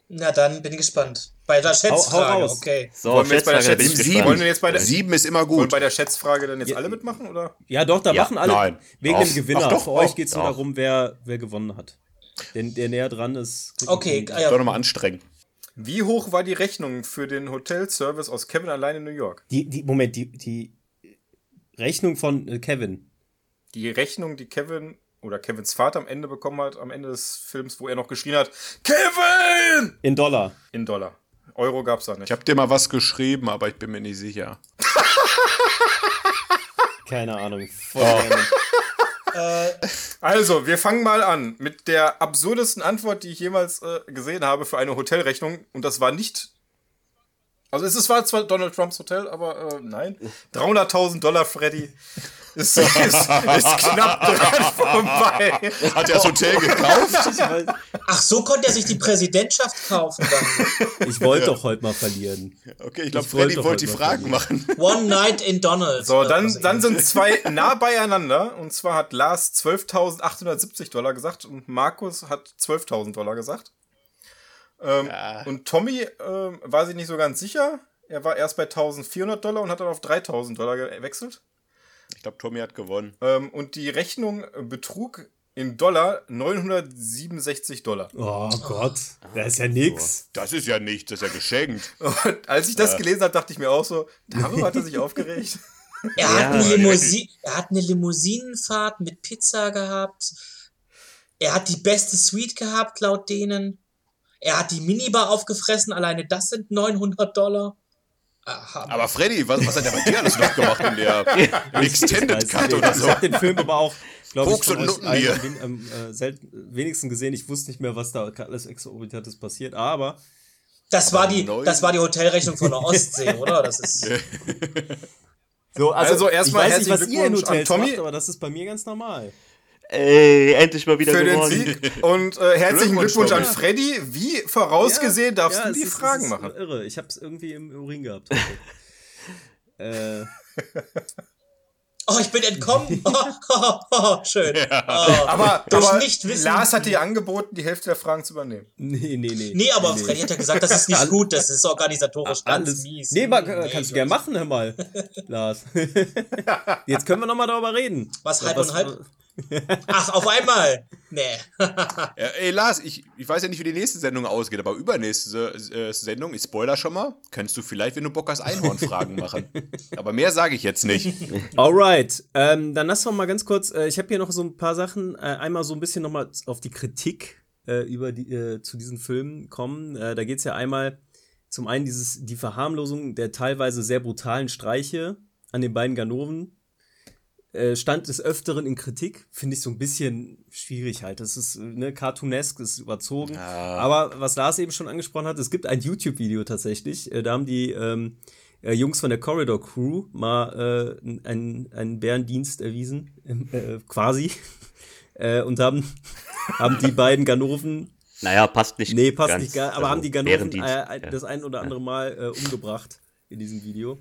C: Na dann bin ich gespannt. Bei der Schätzfrage, okay.
E: So,
D: Wollen wir jetzt bei der Schätz-
E: gespannt.
D: Wollen wir jetzt bei der,
B: Sieben ist immer
D: wollen
B: gut.
D: bei der Schätzfrage dann jetzt
A: Ja.
D: alle mitmachen, oder?
A: ja, doch, da
E: Ja.
A: machen alle
B: Nein.
A: wegen
B: Doch.
A: dem Gewinner.
B: Ach, doch,
A: Für euch
B: doch,
A: geht es nur darum, wer, wer gewonnen hat. Denn der näher dran ist.
C: Okay, ah, ja.
B: Doch nochmal anstrengen.
D: Wie hoch war die Rechnung für den Hotelservice aus Kevin allein in New York?
A: Die, die, Moment, die, die Rechnung von äh, Kevin.
D: Die Rechnung, die Kevin oder Kevins Vater am Ende bekommen hat, am Ende des Films, wo er noch geschrien hat, Kevin!
A: In Dollar.
D: In Dollar. Euro gab's da nicht.
B: Ich habe dir mal was geschrieben, aber ich bin mir nicht sicher.
A: Keine Ahnung. Random.
D: Also, wir fangen mal an mit der absurdesten Antwort, die ich jemals äh, gesehen habe für eine Hotelrechnung. Und das war nicht. Also, es ist- war zwar Donald Trumps Hotel, aber äh, nein. 300.000 Dollar, Freddy. Ist, ist, ist knapp dran vorbei.
B: Hat er das Hotel gekauft?
C: Ach, so konnte er sich die Präsidentschaft kaufen dann.
A: ich wollte doch heute mal verlieren.
B: Okay, ich glaube,
A: Ich wollte
B: Freddy wollte die
A: heute mal
B: Fragen machen.
C: One Night in Donald's.
D: So,
C: oder
D: dann,
C: was
D: dann sind zwei nah beieinander. Und zwar hat Lars 12.870 Dollar gesagt und Markus hat 12.000 Dollar gesagt. Ähm, Und Tommy ähm, war sich nicht so ganz sicher. Er war erst bei 1.400 Dollar und hat dann auf 3.000 Dollar gewechselt.
B: Ich glaube, Tommy hat gewonnen.
D: Ähm, und die Rechnung betrug in Dollar 967 Dollar.
A: Oh Gott, das ist ja nix.
B: Das ist ja nichts, das ist ja geschenkt.
D: Und als ich das gelesen habe, dachte ich mir auch so, darüber hat er sich aufgeregt.
C: Er hat,
E: Ja.
C: eine er hat eine Limousinenfahrt mit Pizza gehabt. Er hat die beste Suite gehabt, laut denen. Er hat die Minibar aufgefressen, alleine das sind 900 Dollar.
B: Aha. Aber Freddy, was, was hat der bei dir alles noch gemacht in der Extended Cut oder so?
A: Ich hab den Film aber auch, glaube ich, von euch allen, am äh, wenigsten gesehen. Ich wusste nicht mehr, was da alles Exorbitantes passiert, aber
C: das war die, das war die Hotelrechnung von der Ostsee, oder? Das ist.
A: so, also, also erstmal ich weiß nicht, was ihr in Hotels Tommy. macht, aber das ist bei mir ganz normal.
E: Ey, endlich mal wieder
D: Für gewonnen. den Sieg. Und äh, herzlichen Glückwunsch, an Freddy. Wie vorausgesehen darfst ja, du die ist, Fragen machen.
A: Irre, ich hab's irgendwie im Urin gehabt. äh.
C: Oh, ich bin entkommen. Oh, oh, oh, schön. Ja.
D: Oh, aber, aber Lars hat dir angeboten, die Hälfte der Fragen zu übernehmen.
A: Nee, nee, nee.
C: Nee, aber nee, Freddy hat ja gesagt, das ist nicht gut, das ist organisatorisch ganz alles. mies.
A: Nee, nee kannst du gerne machen, hör mal, Lars. Jetzt können wir nochmal darüber reden.
C: Was, halb was, und halb? Ach, auf einmal? Nee.
B: ja, ey, Lars, ich, ich weiß ja nicht, wie die nächste Sendung ausgeht, aber übernächste äh, Sendung, ich spoiler schon mal, kannst du vielleicht, wenn du Bock hast, Einhorn-Fragen machen. aber mehr sage ich jetzt nicht.
A: Alright, ähm, dann lass doch mal ganz kurz, äh, ich habe hier noch so ein paar Sachen, äh, einmal so ein bisschen nochmal auf die Kritik äh, über die, äh, zu diesen Filmen kommen. Äh, da geht es ja einmal zum einen dieses, die Verharmlosung der teilweise sehr brutalen Streiche an den beiden Ganoven, äh, stand des Öfteren in Kritik. Finde ich so ein bisschen schwierig halt. Das ist ne, cartoonesk, ist überzogen. Ja. Aber was Lars eben schon angesprochen hat, es gibt ein YouTube-Video tatsächlich. Äh, da haben die ähm, äh, Jungs von der Corridor Crew mal äh, einen, einen Bärendienst erwiesen, äh, quasi. äh, und haben, haben die beiden Ganoven.
E: Naja, passt nicht.
A: Nee, passt ganz, nicht aber also haben die Ganoven äh, das ein oder andere Mal äh, umgebracht in diesem Video.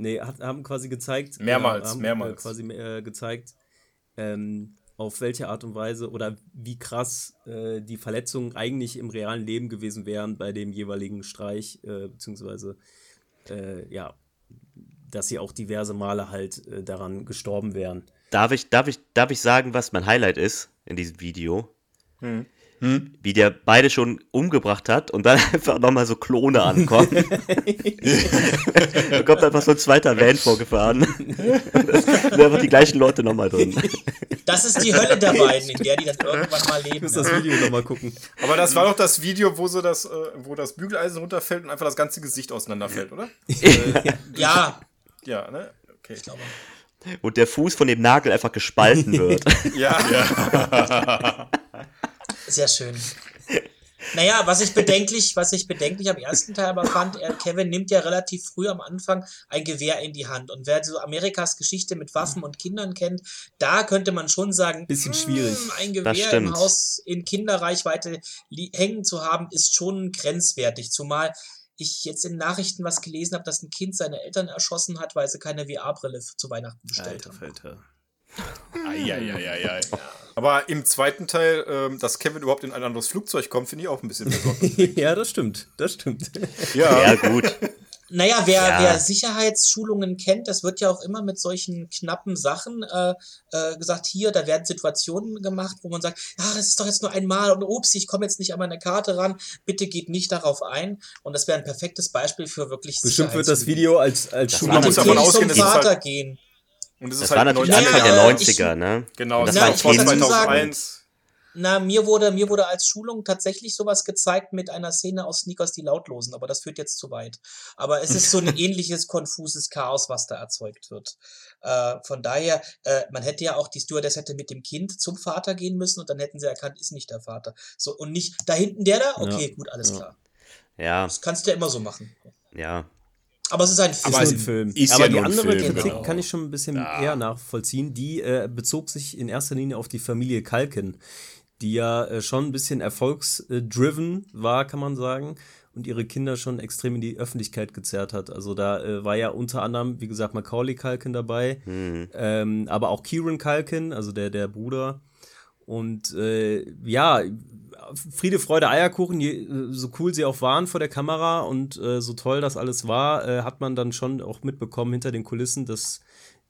A: Nee, hat, haben quasi gezeigt.
D: Mehrmals,
A: äh, haben,
D: mehrmals.
A: Äh, quasi äh, gezeigt, ähm, auf welche Art und Weise oder wie krass äh, die Verletzungen eigentlich im realen Leben gewesen wären bei dem jeweiligen Streich, äh, beziehungsweise äh, ja, dass sie auch diverse Male halt äh, daran gestorben wären.
E: Darf ich, darf, ich, darf ich sagen, was mein Highlight ist in diesem Video? Hm. Hm? Wie der beide schon umgebracht hat und dann einfach nochmal so Klone ankommen. da kommt einfach so ein zweiter Van vorgefahren. da sind einfach die gleichen Leute nochmal drin.
C: Das ist die Hölle der beiden, in der die dann irgendwann mal leben. Ich
A: muss das Video nochmal gucken.
D: Aber das war doch das Video, wo so das, äh, wo das Bügeleisen runterfällt und einfach das ganze Gesicht auseinanderfällt, oder?
C: ja.
D: Ja, ne? Okay. Ich glaube.
E: Und der Fuß von dem Nagel einfach gespalten wird.
D: ja. ja.
C: Sehr schön. Naja, was ich bedenklich, was ich bedenklich am ersten Teil aber fand, er, Kevin nimmt ja relativ früh am Anfang ein Gewehr in die Hand. Und wer so Amerikas Geschichte mit Waffen und Kindern kennt, da könnte man schon sagen,
A: bisschen schwierig.
C: Hm, ein Gewehr im Haus in Kinderreichweite hängen zu haben, ist schon grenzwertig. Zumal ich jetzt in Nachrichten was gelesen habe, dass ein Kind seine Eltern erschossen hat, weil sie keine VR-Brille zu Weihnachten bestellt Alter, haben. Alter.
B: Eieieiei.
D: Aber im zweiten Teil, ähm, dass Kevin überhaupt in ein anderes Flugzeug kommt, finde ich auch ein bisschen besonders.
A: ja, das stimmt. Das stimmt.
E: Ja, ja gut.
C: Naja, wer, ja. wer Sicherheitsschulungen kennt, das wird ja auch immer mit solchen knappen Sachen äh, äh, gesagt, hier, da werden Situationen gemacht, wo man sagt, ja, das ist doch jetzt nur einmal und ups, ich komme jetzt nicht an meine Karte ran, bitte geht nicht darauf ein. Und das wäre ein perfektes Beispiel für wirklich
A: Bestimmt wird das Video als, als
C: Schulung davon ausgehen, zum Vater gehen.
E: Und das, das halt war natürlich Anfang der 90er, ne?
D: Genau,
E: das
C: na, war 2001. Na, mir wurde, mir wurde als Schulung tatsächlich sowas gezeigt mit einer Szene aus Sneakers die Lautlosen, aber das führt jetzt zu weit. Aber es ist so ein ähnliches konfuses Chaos, was da erzeugt wird. Äh, von daher, äh, man hätte ja auch, die Stewardess hätte mit dem Kind zum Vater gehen müssen und dann hätten sie erkannt, ist nicht der Vater. So, und nicht, da hinten der da? Okay, ja. gut, alles klar.
E: Ja.
C: Das kannst du ja immer so machen.
E: Ja,
C: aber es ist ein Film.
A: Aber ist ein Film. Ist Aber ja die andere Film, Kritik genau. kann ich schon ein bisschen ja. eher nachvollziehen. Die äh, bezog sich in erster Linie auf die Familie Kalken, die ja äh, schon ein bisschen erfolgsdriven war, kann man sagen. Und ihre Kinder schon extrem in die Öffentlichkeit gezerrt hat. Also da äh, war ja unter anderem, wie gesagt, Macaulay Kalken dabei, mhm. ähm, aber auch Kieran Kalken, also der, der Bruder. Und äh, ja, Friede, Freude, Eierkuchen, je, so cool sie auch waren vor der Kamera und äh, so toll das alles war, äh, hat man dann schon auch mitbekommen hinter den Kulissen, dass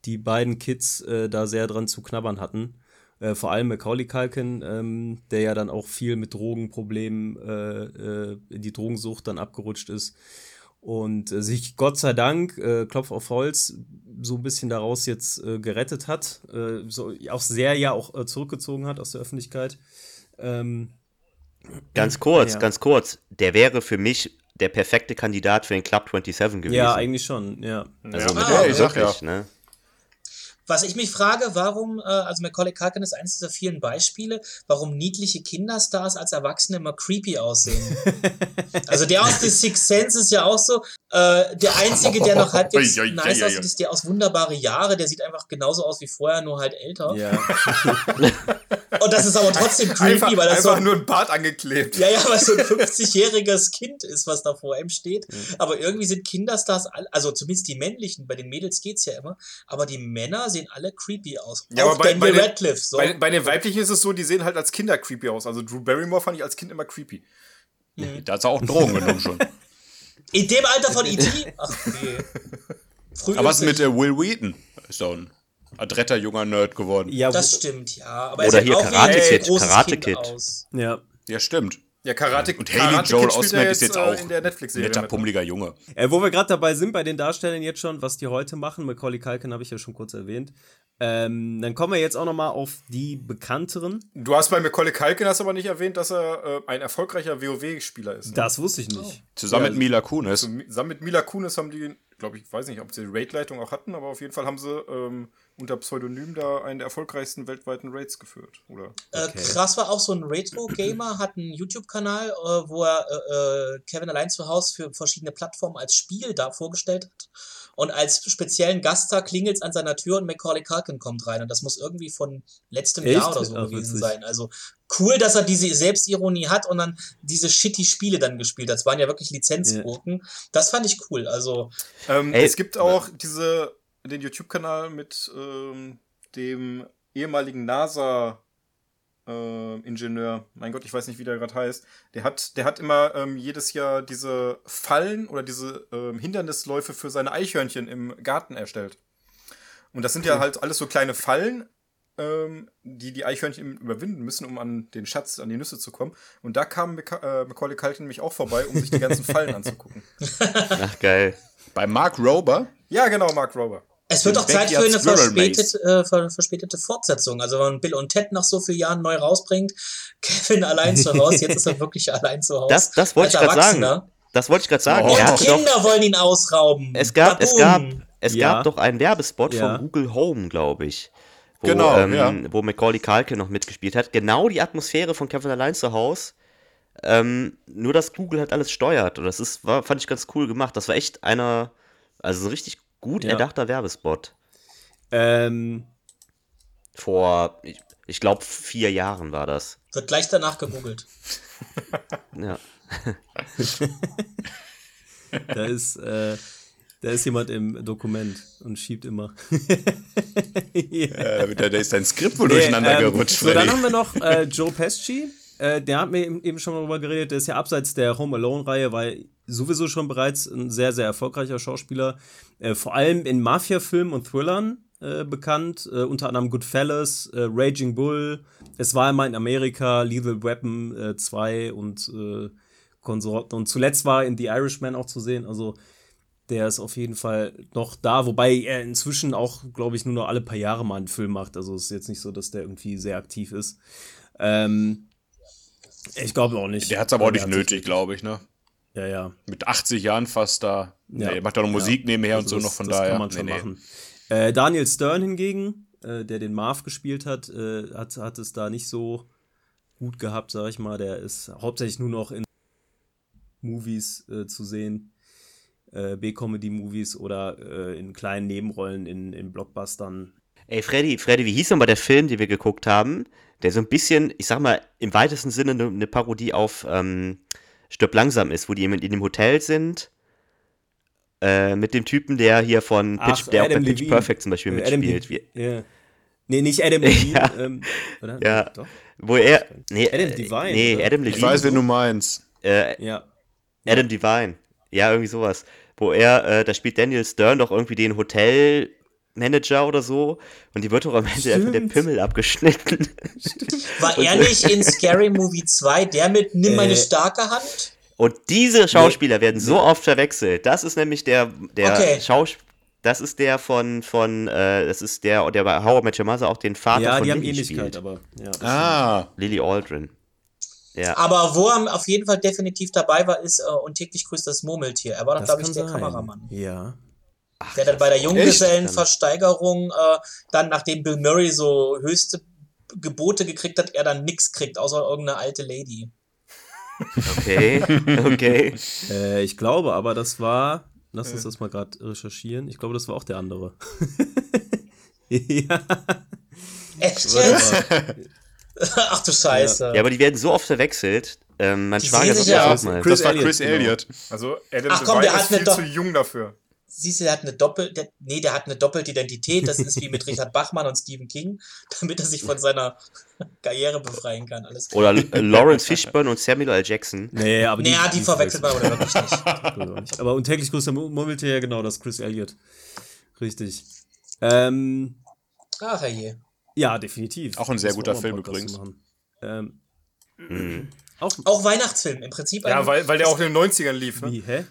A: die beiden Kids äh, da sehr dran zu knabbern hatten. Äh, vor allem Macaulay Culkin, ähm, der ja dann auch viel mit Drogenproblemen äh, äh, in die Drogensucht dann abgerutscht ist und sich Gott sei Dank, Klopf auf Holz, so ein bisschen daraus jetzt gerettet hat, so auch sehr ja auch zurückgezogen hat aus der Öffentlichkeit. Ähm,
E: Ganz kurz,
A: Ja.
E: ganz kurz. Der wäre für mich der perfekte Kandidat für den Club 27 gewesen.
A: Ja, eigentlich schon, ja.
E: Also
D: Ja.
E: mit
C: Ah,
B: ich sag
E: wirklich, ne?
C: Was ich mich frage, warum, äh, also Macaulay Culkin ist eines dieser vielen Beispiele, warum niedliche Kinderstars als Erwachsene immer creepy aussehen. also der aus The Sixth Sense ist ja auch so, äh, der einzige, der noch halbwegs nice aussieht, ist der aus Wunderbare Jahre, der sieht einfach genauso aus wie vorher, nur halt älter.
A: Ja.
C: Und das ist aber trotzdem creepy,
D: Einfach,
C: weil das so
D: einfach
C: ein
D: nur ein Bart angeklebt.
C: Ja, ja, weil so ein 50-jähriges Kind ist, was da vor ihm steht. Aber irgendwie sind Kinderstars, all, also zumindest die männlichen, bei den Mädels geht's ja immer, aber die Männer sehen alle creepy aus.
D: Ja,
C: Auch
D: aber bei-
C: Daniel
D: bei den-
C: Radcliffe, so.
D: Bei, bei den weiblichen ist es so, die sehen halt als Kinder creepy aus. Also Drew Barrymore fand ich als Kind immer creepy.
B: Da hat er auch Drogen genommen schon.
C: In dem Alter von E.T.? Ach, nee. Früh
B: Aber was mit äh, Will Wheaton? Ist doch ein adretter junger Nerd geworden.
A: ja,
C: Das stimmt, ja. Aber
E: Oder
C: er
E: hier
C: auch
E: Karate
C: ein
E: Kid, Karate
C: Kind
E: Kid.
C: aus.
A: ja.
B: Ja, stimmt.
D: Ja, Karate,
B: Und Haley
D: Karate
B: Joel Osment ist jetzt
D: äh,
B: auch
D: in der Netflix-Serie.
B: netter,
D: mit.
B: pummeliger Junge.
A: Äh, wo wir gerade dabei sind bei den Darstellern jetzt schon, was die heute machen, Macaulay Culkin habe ich ja schon kurz erwähnt. Ähm, dann kommen wir jetzt auch noch mal auf die bekannteren.
D: Du hast bei Macaulay Culkin hast aber nicht erwähnt, dass er äh, ein erfolgreicher WoW-Spieler ist.
A: Das wusste ich nicht.
B: Zusammen
A: Ja,
B: mit Mila Kunis.
D: Zusammen mit Mila Kunis haben die, glaube ich, weiß nicht, ob sie die Raid-Leitung auch hatten, aber auf jeden Fall haben sie ähm, unter Pseudonym da einen der erfolgreichsten weltweiten Raids geführt. Oder?
C: Äh,
A: Okay.
C: krass war auch so ein Retro-Gamer, hat einen YouTube-Kanal, äh, wo er äh, äh, Kevin allein zu Hause für verschiedene Plattformen als Spiel da vorgestellt hat. Und als speziellen Gaststar klingelt's an seiner Tür und Macaulay Culkin kommt rein. Und das muss irgendwie von letztem
A: Echt?
C: Jahr oder so
A: Ach,
C: gewesen
A: witzig.
C: sein. Also cool, dass er diese Selbstironie hat und dann diese shitty Spiele dann gespielt hat. Das waren ja wirklich Lizenzquoten. Das fand ich cool. Also
D: Ähm,
E: Ey,
D: es gibt auch diese, den YouTube-Kanal mit ähm, dem ehemaligen NASA äh, Ingenieur, mein Gott, ich weiß nicht, wie der gerade heißt, der hat, der hat immer ähm, jedes Jahr diese Fallen oder diese ähm, Hindernisläufe für seine Eichhörnchen im Garten erstellt. Und das sind ja halt alles so kleine Fallen, ähm, die die Eichhörnchen überwinden müssen, um an den Schatz, an die Nüsse zu kommen. Und da kam Maca äh, Macaulay Culkin nämlich auch vorbei, um sich die ganzen Fallen anzugucken.
E: Ach, geil.
B: Bei Mark Rober.
D: Ja, genau, Mark Rober.
C: Es wird
B: Den
C: auch Zeit für
B: Backyard
C: eine
B: Squirrel
C: verspätet, äh, ver verspätete Fortsetzung. Also wenn man Bill und Ted nach so vielen Jahren neu rausbringt, Kevin allein zu Hause, jetzt ist er wirklich allein zu Hause.
E: Das, das wollte ich gerade sagen. Das wollte ich gerade sagen.
B: Oh.
C: Und
E: doch,
C: Kinder wollen ihn ausrauben.
E: es gab, es gab, es
A: Ja.
E: gab doch einen Werbespot
A: Ja.
E: von Google Home, glaube ich. Wo,
B: Genau,
E: ähm,
B: ja.
E: wo Macaulay Culkin noch mitgespielt hat. Genau die Atmosphäre von Kevin allein zu Hause. Ähm, nur, dass Google halt alles steuert. Und das ist, war, fand ich ganz cool gemacht. Das war echt einer, also so ein richtig gut
A: Ja.
E: erdachter Werbespot.
A: Ähm,
E: Vor, ich, ich glaube, vier Jahren war das.
C: Wird gleich danach gegoogelt.
E: Ja.
A: da ist, äh, da ist jemand im Dokument und schiebt immer.
B: Äh, da, da ist dein Skript wohl
A: Nee,
B: durcheinander
A: ähm,
B: gerutscht,
A: So, dann haben wir noch äh, Joe Pesci. Äh, der hat mir eben schon mal drüber geredet. Der ist ja abseits der Home Alone-Reihe, weil sowieso schon bereits ein sehr, sehr erfolgreicher Schauspieler. Äh, vor allem in Mafia-Filmen und Thrillern äh, bekannt. Äh, unter anderem Goodfellas, äh, Raging Bull. Es war einmal in Amerika, Lethal Weapon äh, 2 und äh, Konsorten. Und zuletzt war in The Irishman auch zu sehen. Also der ist auf jeden Fall noch da, wobei er inzwischen auch, glaube ich, nur noch alle paar Jahre mal einen Film macht. Also es ist jetzt nicht so, dass der irgendwie sehr aktiv ist. Ähm, ich glaube auch nicht.
B: Der hat's aber auch nicht
A: hat
B: nötig, glaube ich, ne?
A: Ja, ja.
B: Mit 80 Jahren fast da.
A: Ja.
B: Nee, macht doch noch Musik nebenher und
A: Also
B: so
A: das-
B: noch von
A: das
B: daher.
A: kann man schon
B: Nee, nee.
A: machen. Äh, Daniel Stern hingegen, äh, der den Marv gespielt hat, äh, hat, hat es da nicht so gut gehabt, sag ich mal. Der ist hauptsächlich nur noch in Movies äh, zu sehen. Äh, B-Comedy-Movies oder äh, in kleinen Nebenrollen in, in Blockbustern.
E: Ey, Freddy, Freddy, wie hieß nochmal der Film, den wir geguckt haben? Der so ein bisschen, ich sag mal, im weitesten Sinne eine ne Parodie auf ähm, Stirb langsam ist, wo die in, in dem Hotel sind. Äh, mit dem Typen, der hier von Pitch,
A: Ach,
E: der auch bei Pitch. Perfect zum Beispiel
A: Äh, Adam
E: mitspielt. Wie,
A: Ja. Nee, nicht Adam Levine.
E: Ja.
A: ähm, oder?
E: Ja.
A: Doch.
E: wo er. Nee,
A: Adam
E: äh,
A: Devine,
E: Nee,
A: oder?
E: Adam
B: Ich
E: Levine.
B: weiß, wen du meinst.
E: äh,
A: Ja.
E: Adam Devine. Ja, irgendwie sowas. Wo er, äh, da spielt Daniel Stern doch irgendwie den Hotelmanager oder so. Und die wird doch am Ende einfach der
A: Stimmt.
E: Pimmel abgeschnitten.
C: War er nicht in Scary Movie 2 der mit Nimm meine
A: Äh,
C: starke Hand?
E: Und diese Schauspieler werden so oft verwechselt. Das ist nämlich der, der
C: Okay.
E: Schauspieler. Das ist der von, von, äh, das ist der, der bei How I Met Your Mother auch den Vater
A: Ja,
E: von
A: die haben
E: Lily
A: Ähnlichkeit,
E: spielt.
A: aber ja.
B: Ah,
E: Lily Aldrin. Ja.
C: Aber wo er auf jeden Fall definitiv dabei war, ist äh, und täglich grüßt das Murmeltier. Er war doch,
A: Das
C: glaube ich,
A: kann
C: der
A: sein.
C: Kameramann.
A: Ja.
C: Der dann bei der Junggesellenversteigerung äh, dann, nachdem Bill Murray so höchste Gebote gekriegt hat, er dann nix kriegt, außer irgendeine alte Lady.
E: Okay, okay.
A: Äh, ich glaube aber, das war. Lass
C: Äh.
A: uns das mal gerade recherchieren. Ich glaube, das war auch der andere. ja.
C: Echt jetzt? Ach du Scheiße.
E: Ja, aber die werden so oft verwechselt. Ähm, mein
C: Die
E: Schwager
C: sich ja
E: auch mal.
A: Chris
B: das war
A: Elliott,
B: Chris
A: genau.
B: Elliott.
D: Also Adam
C: Ach komm, der hat
D: ist viel
C: Doch-
D: zu jung dafür.
C: Siehst du, der hat eine Doppel, der, nee, der hat eine Doppelidentität. Das ist wie mit Richard Bachmann und Stephen King, damit er sich von seiner Karriere befreien kann. Alles klar.
E: Oder äh, Lawrence Fishburne und Samuel L. Jackson.
A: Nee, aber
C: Naja, die, verwechselt man aber wirklich nicht.
A: aber und täglich grüßt der Murmeltier, ja genau, das ist Chris Elliott. Richtig. Ähm,
C: Ach je.
A: ja, definitiv.
B: Auch ein sehr guter Film übrigens.
A: Ähm,
E: Mhm.
A: auch,
C: Auch Weihnachtsfilm, im Prinzip.
D: Ja, weil, weil der auch in den 90ern lief, ne?
A: wie, hä?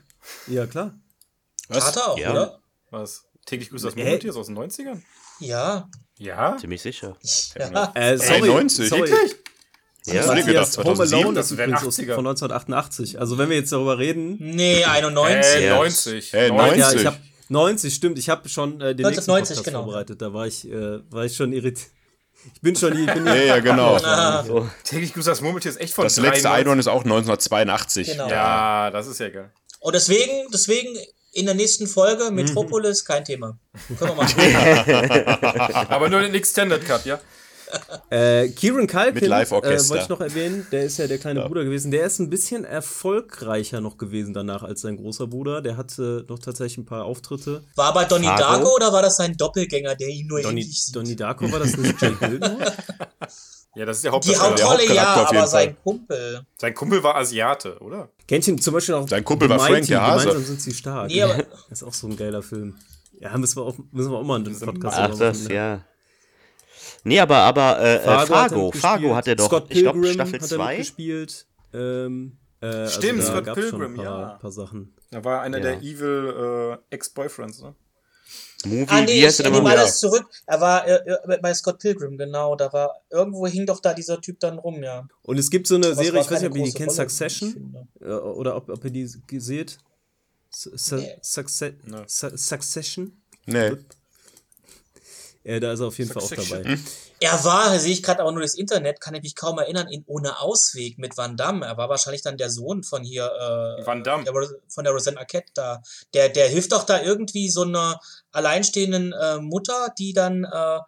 A: Ja, klar.
B: Was?
C: Vater auch,
E: Ja.
C: oder?
D: Was? Täglich grüßt das? Murmeltier ist aus den 90ern?
C: Ja.
D: Ja?
E: Ziemlich sicher.
C: ja.
A: Äh, sorry,
B: 90?
A: sorry.
D: Wirklich?
E: Ja.
B: Matthias, gedacht,
A: Home
B: 2007,
A: Alone
D: das
A: ist übrigens aus-
D: 80er.
A: von 1988. Also wenn wir jetzt darüber reden,
C: Nee, 91.
D: Äh,
E: Ja.
D: 90.
B: Äh,
D: 90.
A: ja,
B: 90.
A: ich habe 90, stimmt. Ich habe schon äh, den
C: 1990,
A: nächsten Podcast
C: genau.
A: vorbereitet. Da war ich, äh, war ich schon irritiert. Ich bin schon, ich bin
B: Ja, ja, genau.
C: Ah,
E: So.
D: Täglich grüßt das Murmeltier ist echt von
B: Das letzte
D: 93.
B: Einhorn ist auch 1982.
C: Genau.
D: Ja, das ist ja geil.
C: Und deswegen, deswegen in der nächsten Folge Metropolis kein Thema. Können wir machen.
D: Aber nur den Extended Cut, ja?
A: Äh, Kieran Culkin, äh, wollte ich noch erwähnen, der ist ja der kleine Bruder gewesen. Der ist ein bisschen erfolgreicher noch gewesen danach als sein großer Bruder. Der hatte noch tatsächlich ein paar Auftritte.
C: War bei Donnie
E: Fargo?
C: Darko oder war das sein Doppelgänger, der ihn nur
A: Donnie,
C: ähnlich sieht?
A: Donnie Darko war das nicht Jake Gyllenhaal?
D: Ja, das ist der
C: Die
D: Hauptdarsteller.
B: Der
C: Hauptrolle ja, aber sein
B: Fall.
C: Kumpel.
D: Sein Kumpel war Asiate, oder?
A: Kennt ihr zum Beispiel auch
B: Sein Kumpel war Frank, der Hase.
A: Gemeinsam sind sie stark.
C: Nee, aber-
A: das ist auch so ein geiler Film. Ja, müssen wir auch, müssen wir auch mal einen Podcast
E: Ach, das,
A: machen, ne?
E: ja. Nee, aber, aber äh,
A: Fargo,
E: Fargo,
A: hat er
E: Fargo, hat er doch,
A: Scott
E: ich glaube,
A: Pilgrim
E: Staffel
A: hat er
E: 2.
A: mitgespielt. Ähm, äh,
D: Stimmt,
A: also da
D: Scott Pilgrim,
A: ein paar,
D: ja.
A: paar Sachen.
D: Er war einer
E: Ja.
D: der Evil äh, Ex-Boyfriends, ne?
E: Movie,
C: Ah, nee,
E: wie
C: ich
E: heißt der
C: nehme
E: nochmal?
C: alles zurück. Er war äh, äh, bei Scott Pilgrim, genau. Da war, irgendwo hing doch da dieser Typ dann rum, ja.
A: Und es gibt so eine
C: Aber es
A: Serie, ich weiß nicht, ob ihr die kennt,
C: ich
A: Succession. Oder ob, ob ihr die seht. Su-
C: Nee.
A: Succe
D: Nee.
A: Su Succession?
B: Nee.
A: Ja, da ist er auf jeden Fall auch dabei.
C: Er war, sehe ich gerade aber nur das Internet, kann ich mich kaum erinnern, in Ohne Ausweg mit Van Damme. Er war wahrscheinlich dann der Sohn von hier, äh,
D: Van Damme.
C: Der, von der Rosanna Arquette da. Der, der hilft doch da irgendwie so einer alleinstehenden äh, Mutter, die dann äh,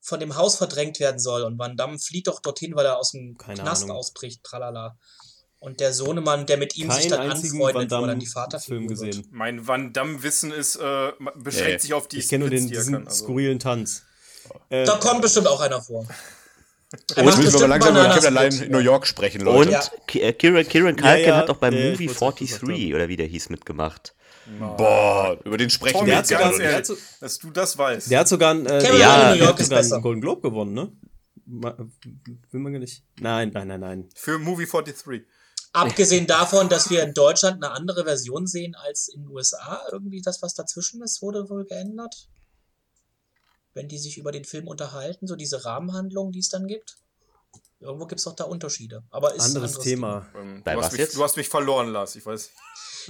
C: von dem Haus verdrängt werden soll. Und Van Damme flieht doch dorthin, weil er aus dem
A: Keine
C: Knast
A: Ahnung.
C: ausbricht, tralala. Und der Sohnemann, der mit ihm sich
A: Keinen
C: dann anfreundet,
A: Van
C: wo er dann die
A: Damme-Film
C: Vaterfigur wird.
A: gesehen.
D: Mein Van Damme-Wissen ist, äh, beschränkt
B: Nee.
D: sich auf die
A: Ich kenne nur den,
D: er
A: diesen
D: kann, also.
A: skurrilen Tanz. Äh,
C: Da kommt bestimmt auch einer vor. Er
B: Jetzt
C: macht
B: müssen wir aber langsam über Kevin allein in New York sprechen,
E: Und
B: Leute.
C: Ja.
E: Ki- äh, Kieran, Kieran
A: Ja,
E: Culkin
A: ja,
E: hat doch beim
A: äh, ich
E: Movie
A: wollt's auch gesagt
E: 43 oder wie der hieß mitgemacht.
B: Boah, über den sprechen
D: Tommy,
B: wir
A: hat
B: jetzt
A: hat
B: nicht.
D: Dass du das weißt.
A: Der hat sogar einen, äh,
C: Kevin
A: ja,
E: Allein in New
A: der
C: York
A: hat
C: ist
A: sogar
C: besser.
A: einen Golden Globe gewonnen, ne? Will man gar nicht. Nein, nein, nein, nein.
D: Für Movie 43.
C: Abgesehen davon, dass wir in Deutschland eine andere Version sehen als in den USA, irgendwie das, was dazwischen ist, wurde wohl geändert. Wenn die sich über den Film unterhalten, so diese Rahmenhandlung, die es dann gibt. Irgendwo gibt es doch da Unterschiede. Aber ist ein
A: Anderes Thema.
D: Ähm,
E: Bei
D: du,
E: was
D: hast mich, du hast mich verloren, Lars, ich weiß.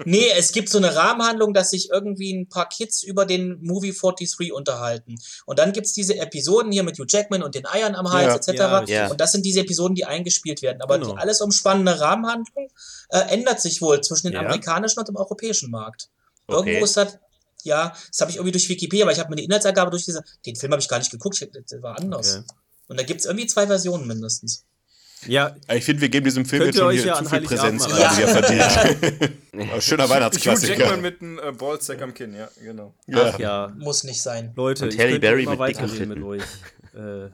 C: Nee, es gibt so eine Rahmenhandlung, dass sich irgendwie ein paar Kids über den Movie 43 unterhalten. Und dann gibt's diese Episoden hier mit Hugh Jackman und den Eiern am Hals
B: Ja.
C: etc.
A: Ja,
C: und das sind diese Episoden, die eingespielt werden. Aber
A: Genau.
C: die alles umspannende Rahmenhandlung äh, ändert sich wohl zwischen den
A: Ja.
C: amerikanischen und dem europäischen Markt.
E: Okay.
C: Irgendwo ist das, ja, das habe ich irgendwie durch Wikipedia, aber ich habe mir die Inhaltsangabe durchgelesen. Den Film habe ich gar nicht geguckt, das war anders.
A: Okay.
C: Und da gibt's irgendwie zwei Versionen mindestens.
A: Ja,
B: Ich finde, wir geben diesem Film jetzt schon
A: ja
B: zu viel Präsenz, wie er verdient. Schöner
D: Hugh
B: Weihnachtsklassiker.
D: Jackman mit einem äh, Ballsack am Kinn, ja, genau.
B: Ja.
A: ach ja.
C: Muss nicht sein.
A: Leute,
E: Und
A: ich könnte
E: Berry mit
A: weiterreden mit euch. Äh,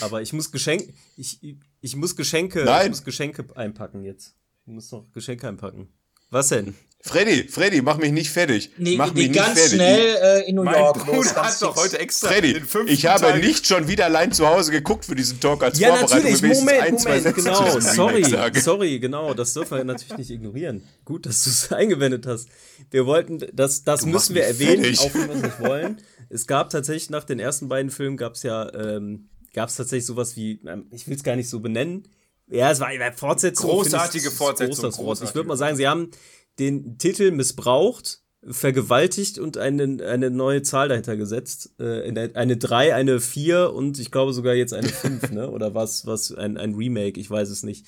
A: aber ich muss Geschenke, ich, ich muss Geschenke,
B: Nein.
A: ich muss Geschenke einpacken jetzt. Ich muss noch Geschenke einpacken. Was denn?
B: Freddy, Freddy, mach mich nicht fertig.
C: Nee,
B: mach mich
C: ganz
B: nicht fertig.
C: schnell äh, in New
D: Mein
C: York.
D: Bruder
C: los, ganz
D: hat doch heute extra
B: Freddy, ich habe
D: Teil
B: nicht schon wieder allein zu Hause geguckt für diesen Talk als
A: Ja,
B: Vorbereitung.
A: natürlich, Moment,
B: ein, zwei
A: Moment, genau, sorry, sorry, genau, das dürfen wir natürlich nicht ignorieren. Gut, dass du es eingewendet hast. Wir wollten, das, das
B: Du
A: müssen wir erwähnen,
B: fertig.
A: auch wenn wir es nicht wollen. Es gab tatsächlich nach den ersten beiden Filmen gab es ja, ähm, gab es tatsächlich sowas wie, ähm, ich will es gar nicht so benennen, Ja, es war eine Fortsetzung.
D: Großartige Fortsetzung,
A: Wort. Ich würde mal sagen, sie haben den Titel missbraucht, vergewaltigt und eine, eine neue Zahl dahinter gesetzt. Äh, eine, eine 3, eine 4 und ich glaube sogar jetzt eine 5, ne? Oder was, was, ein, ein Remake, ich weiß es nicht.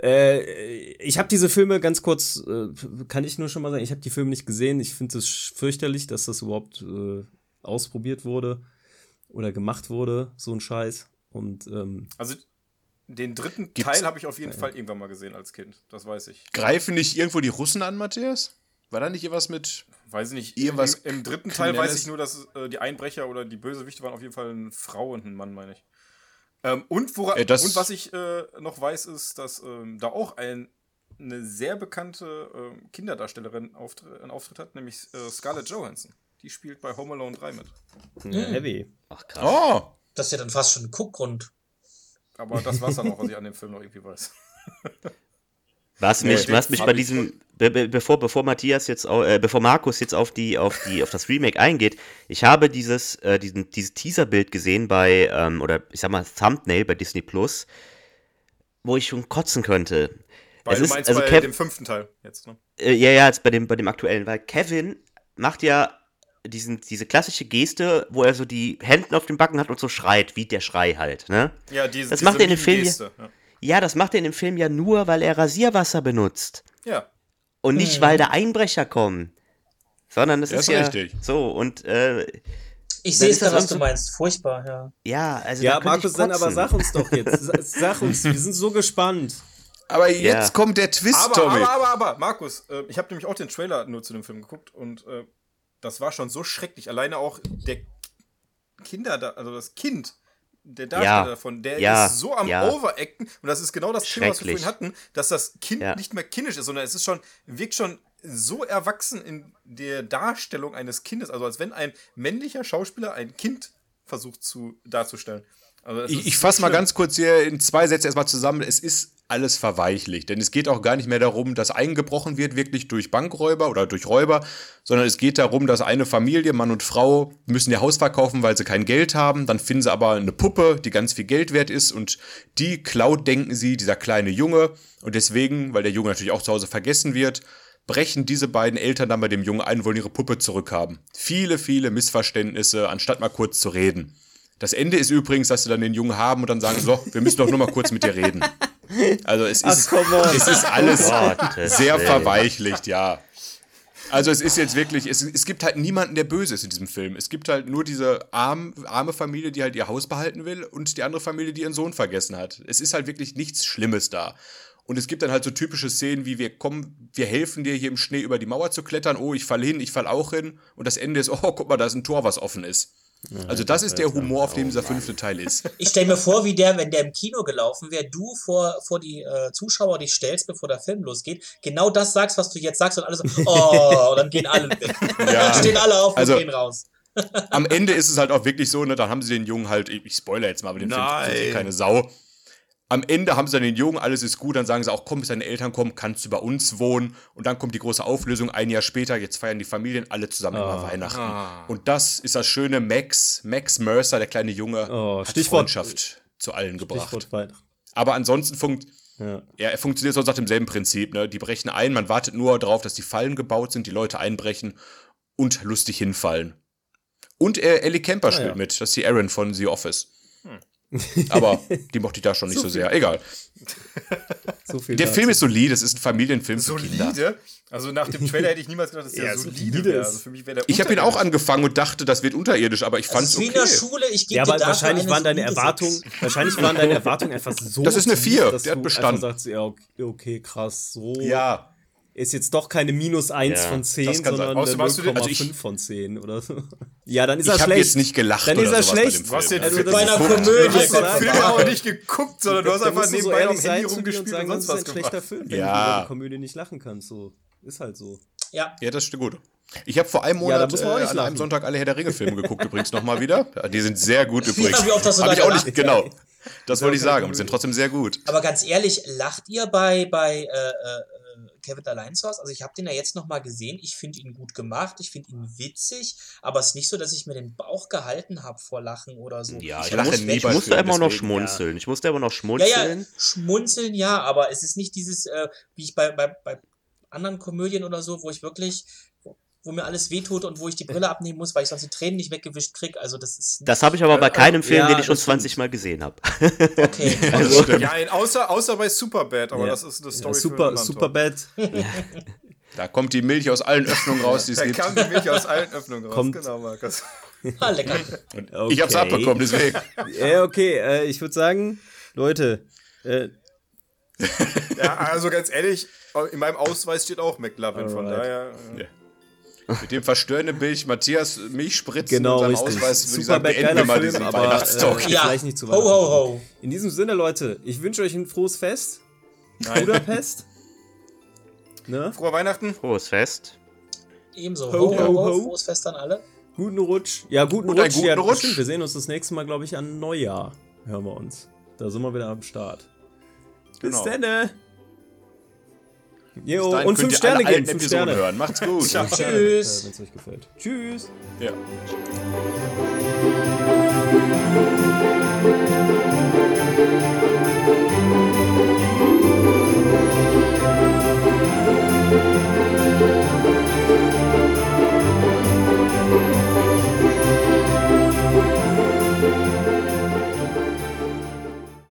A: Äh, ich habe diese Filme ganz kurz, äh, kann ich nur schon mal sagen, ich habe die Filme nicht gesehen. Ich finde es fürchterlich, dass das überhaupt äh, ausprobiert wurde oder gemacht wurde, so ein Scheiß. Und ähm,
D: Also den dritten
B: Gibt's-
D: Teil habe ich auf jeden Fall irgendwann mal gesehen als Kind. Das weiß ich.
B: Greifen nicht irgendwo die Russen an, Matthias? War da nicht irgendwas mit.
D: Weiß ich nicht.
B: Irgendwas
D: Im, Im dritten Teil weiß ich nur, dass äh, die Einbrecher oder die Bösewichte waren auf jeden Fall eine Frau und ein Mann, meine ich. Ähm, und, wora,
B: Äh, das-
D: und was ich äh, noch weiß, ist, dass ähm, da auch ein, eine sehr bekannte ähm, Kinderdarstellerin Auftr einen Auftritt hat, nämlich äh, Scarlett Johansson. Die spielt bei Home Alone 3 mit.
A: ja, heavy.
E: Ach krass.
B: Oh!
C: Das ist ja dann fast schon ein Guckgrund.
D: Aber das war's dann auch, was ich an dem Film noch irgendwie weiß.
E: Was mich,
D: den
E: was mich bei diesem, be, be, bevor, bevor Matthias jetzt, äh, bevor Markus jetzt auf die, auf die, auf das Remake eingeht, ich habe dieses, äh, diesen, dieses Teaserbild gesehen bei, ähm, oder ich sag mal Thumbnail bei Disney Plus, wo ich schon kotzen könnte.
D: Weil
E: Es
D: du
E: ist-
D: meinst
E: also
D: bei
E: Kev-
D: dem fünften Teil jetzt, ne?
E: Äh, ja, ja, jetzt bei dem, bei dem aktuellen, weil Kevin macht ja diesen, diese klassische Geste, wo er so die Hände auf dem Backen hat und so schreit, wie der Schrei halt, ne?
D: Ja, diese,
E: Das
D: diese
E: macht er in dem Film
D: Meme-Geste, Ja.
E: Ja, das macht er in dem Film ja nur, weil er Rasierwasser benutzt.
D: ja.
E: Und nicht, weil da Einbrecher kommen. Sondern es
B: Ja,
E: ist
B: ist
E: ja
B: richtig.
E: so und äh,
C: Ich sehe es
E: das
C: da, was du meinst. Furchtbar, ja.
E: ja, also
A: Ja, Markus,
E: ich
A: dann aber sag uns doch jetzt. Sa- Sag uns, wir sind so gespannt.
B: Aber jetzt
E: Ja.
B: kommt der Twist,
D: Aber,
B: Tommy.
D: aber, aber, aber, Markus, äh, ich habe nämlich auch den Trailer nur zu dem Film geguckt und äh, das war schon so schrecklich. Alleine auch der Kinder, also das Kind, der Darsteller
E: Ja.
D: davon, der
E: Ja.
D: ist so am
E: Ja.
D: Overacten und das ist genau das Thema, was wir vorhin hatten, dass das Kind
E: Ja.
D: nicht mehr kindisch ist, sondern es ist schon, wirkt schon so erwachsen in der Darstellung eines Kindes, also als wenn ein männlicher Schauspieler ein Kind versucht zu darzustellen. Also
B: Ich, ich fasse mal ganz kurz hier in zwei Sätze erstmal zusammen. Es ist alles verweichlich, denn es geht auch gar nicht mehr darum, dass eingebrochen wird, wirklich durch Bankräuber oder durch Räuber, sondern es geht darum, dass eine Familie, Mann und Frau, müssen ihr Haus verkaufen, weil sie kein Geld haben. Dann finden sie aber eine Puppe, die ganz viel Geld wert ist und die klaut, denken sie, dieser kleine Junge. Und deswegen, weil der Junge natürlich auch zu Hause vergessen wird, brechen diese beiden Eltern dann bei dem Jungen ein wollen ihre Puppe zurückhaben. Viele, viele Missverständnisse, anstatt mal kurz zu reden. Das Ende ist übrigens, dass sie dann den Jungen haben und dann sagen, so, wir müssen doch nur mal kurz mit dir reden. Also es ist,
A: on.
B: es ist alles
E: Gottes
B: sehr verweichlicht, ja. Also es ist jetzt wirklich, es, es gibt halt niemanden, der böse ist in diesem Film. Es gibt halt nur diese arm, arme Familie, die halt ihr Haus behalten will und die andere Familie, die ihren Sohn vergessen hat. Es ist halt wirklich nichts Schlimmes da. Und es gibt dann halt so typische Szenen, wie wir kommen, wir helfen dir hier im Schnee über die Mauer zu klettern. Oh, ich fall hin, ich fall auch hin. Und das Ende ist, oh, guck mal, da ist ein Tor, was offen ist. Also das ist der Humor, auf dem dieser fünfte Teil ist.
C: Ich stelle mir vor, wie der, wenn der im Kino gelaufen wäre, du vor, vor die äh, Zuschauer dich stellst, bevor der Film losgeht, genau das sagst, was du jetzt sagst und alle so, oh, und dann gehen alle weg.
B: Ja.
C: Dann stehen alle auf und
B: Also-
C: gehen raus.
B: Am Ende ist es halt auch wirklich so, ne, dann haben sie den Jungen halt, ich ich spoiler jetzt mal, aber den Film
D: Nein.
B: interessiert keine Sau. Am Ende haben sie dann den Jungen, alles ist gut, dann sagen sie auch, komm, bis deine Eltern kommen, kannst du bei uns wohnen. Und dann kommt die große Auflösung, ein Jahr später, jetzt feiern die Familien alle zusammen immer Weihnachten.
D: Ah.
B: Und das ist das schöne Max, Max Mercer, der kleine Junge,
A: Oh,
B: hat
A: Stichwort-
B: Freundschaft zu allen gebracht.
A: Stichwort Weihnachten.
B: Aber ansonsten funkt,
A: Ja.
B: ja, er funktioniert sonst nach demselben Prinzip. Ne? Die brechen ein, man wartet nur darauf, dass die Fallen gebaut sind, die Leute einbrechen und lustig hinfallen. Und äh, Ellie Kemper spielt
A: ja.
B: mit, das ist die Erin von The Office. Aber die mochte ich da schon nicht so sehr. Egal.
A: So viel
B: Der
A: dazu.
B: Film ist solide, es ist ein Familienfilm für Kinder.
D: Solide? Also nach dem Trailer hätte ich niemals gedacht, dass der
A: Ja,
D: solide,
A: solide
D: wäre.
A: ist-
D: Also für mich wäre der
B: Ich habe ihn auch angefangen und dachte, das wird unterirdisch, aber ich fand's
C: ist wie
B: okay.
C: in der Schule, ich gebe
A: Ja, aber wahrscheinlich waren deine Erwartungen, wahrscheinlich waren deine Erwartungen einfach so.
B: Das ist eine
A: tief,
B: Vier,
A: dass
B: der hat bestanden.
A: Sagst, ja, okay, okay, krass, so.
B: Ja,
A: Ist jetzt doch keine minus 1
E: Ja,
A: von 10,
B: das kann sein.
A: sondern eine
D: hast du den-
A: 0,5
B: also ich-
A: von 10 oder so. Ja, dann ist
B: ich
A: er
B: habe
A: schlecht.
B: jetzt nicht gelacht
A: Dann
B: oder
A: ist er
B: sowas bei
A: schlecht.
D: Du hast den
A: Also
D: Film
A: das
C: Bei einer
A: ist-
C: Komödie,
D: Du hast den. Film ja auch nicht geguckt, sondern du hast einfach
A: du so
D: nebenbei am Handy
A: dir und
D: rumgespielt
A: sagen,
D: und
A: das
D: sonst
A: ist
D: was
A: ein schlechter
D: gemacht.
A: Film, wenn
B: Ja.
A: du über eine Komödie nicht lachen kannst. So. Ist halt so.
C: Ja,
B: Ja, das stimmt gut. Ich habe vor einem
A: Ja,
B: Monat
A: da muss man auch
B: äh,
A: nicht
B: an einem. Sonntag alle Herr der Ringe-Filme geguckt, übrigens nochmal wieder. Ja, Die sind sehr gut übrigens.
C: wie oft hast du
B: Hab ich auch nicht, genau. Das wollte ich sagen, aber die sind trotzdem sehr gut.
C: aber ganz ehrlich, lacht ihr bei, bei äh, äh, Kevin allein zu Hause. Also ich habe den ja jetzt nochmal gesehen. Ich finde ihn gut gemacht. Ich finde ihn witzig. Aber es ist nicht so, dass ich mir den Bauch gehalten habe vor Lachen oder so.
E: Ja,
B: Ich
E: ich,
B: lache
E: muss, ich musste immer noch
B: deswegen,
E: schmunzeln. Ich musste immer noch
C: Ja,
E: schmunzeln.
C: ja, schmunzeln ja, aber es ist nicht dieses, äh, wie ich bei, bei, bei anderen Komödien oder so, wo ich wirklich, wo, mir alles wehtut und wo ich die Brille abnehmen muss, weil ich sonst die Tränen nicht weggewischt kriege. Also das ist
E: Das habe ich aber bei keinem Film,
A: ja,
E: den ich schon
A: das
E: 20 Mal gesehen habe.
C: okay.
E: Also,
D: Ja, außer, außer bei Superbad, aber
A: Ja.
D: das ist eine Story
A: Ja, super,
D: einen anderen
A: super
D: Talk.
A: bad.
B: Da kommt die Milch aus allen Öffnungen raus, die es
D: Da
B: gibt.
D: kam die Milch aus allen Öffnungen raus.
A: Kommt-
D: Genau, Markus.
C: ah, lecker.
B: Und Ich hab's
A: Okay.
B: abbekommen, deswegen.
A: Ja, okay, äh, ich würde sagen, Leute, äh,
D: Ja, also ganz ehrlich, in meinem Ausweis steht auch McLovin, von
A: Alright.
D: daher. äh.
B: Mit dem verstörenden Bild Matthias Milchspritzen
A: genau,
B: und
A: richtig.
B: Ausweis würde ich
A: Super
B: sagen,
A: bad,
B: beenden mal
A: Film,
B: diesen
A: aber
B: Weihnachtstalk.
A: äh,
C: Ja,
A: vielleicht nicht zu
C: ho, ho, ho.
A: In diesem Sinne, Leute, ich wünsche euch ein frohes Fest. Budapest. ne?
D: Frohe Weihnachten.
E: Frohes Fest.
C: Ebenso.
A: Ho,
C: Ho, ho,
A: ho.
C: Frohes Fest an alle.
A: Guten Rutsch. Ja, guten Rutsch.
B: guten
A: ja,
B: Rutsch.
A: Wir sehen uns das nächste Mal, glaube ich, an Neujahr. Hören wir uns. Da sind wir wieder am Start.
B: Genau.
A: Bis dann. Jo, und fünf Sterne geben. Fünf
B: Episoden
A: Sterne.
B: hören. Macht's gut.
C: Tschüss.
A: Wenn es euch gefällt. Tschüss.
B: Ja.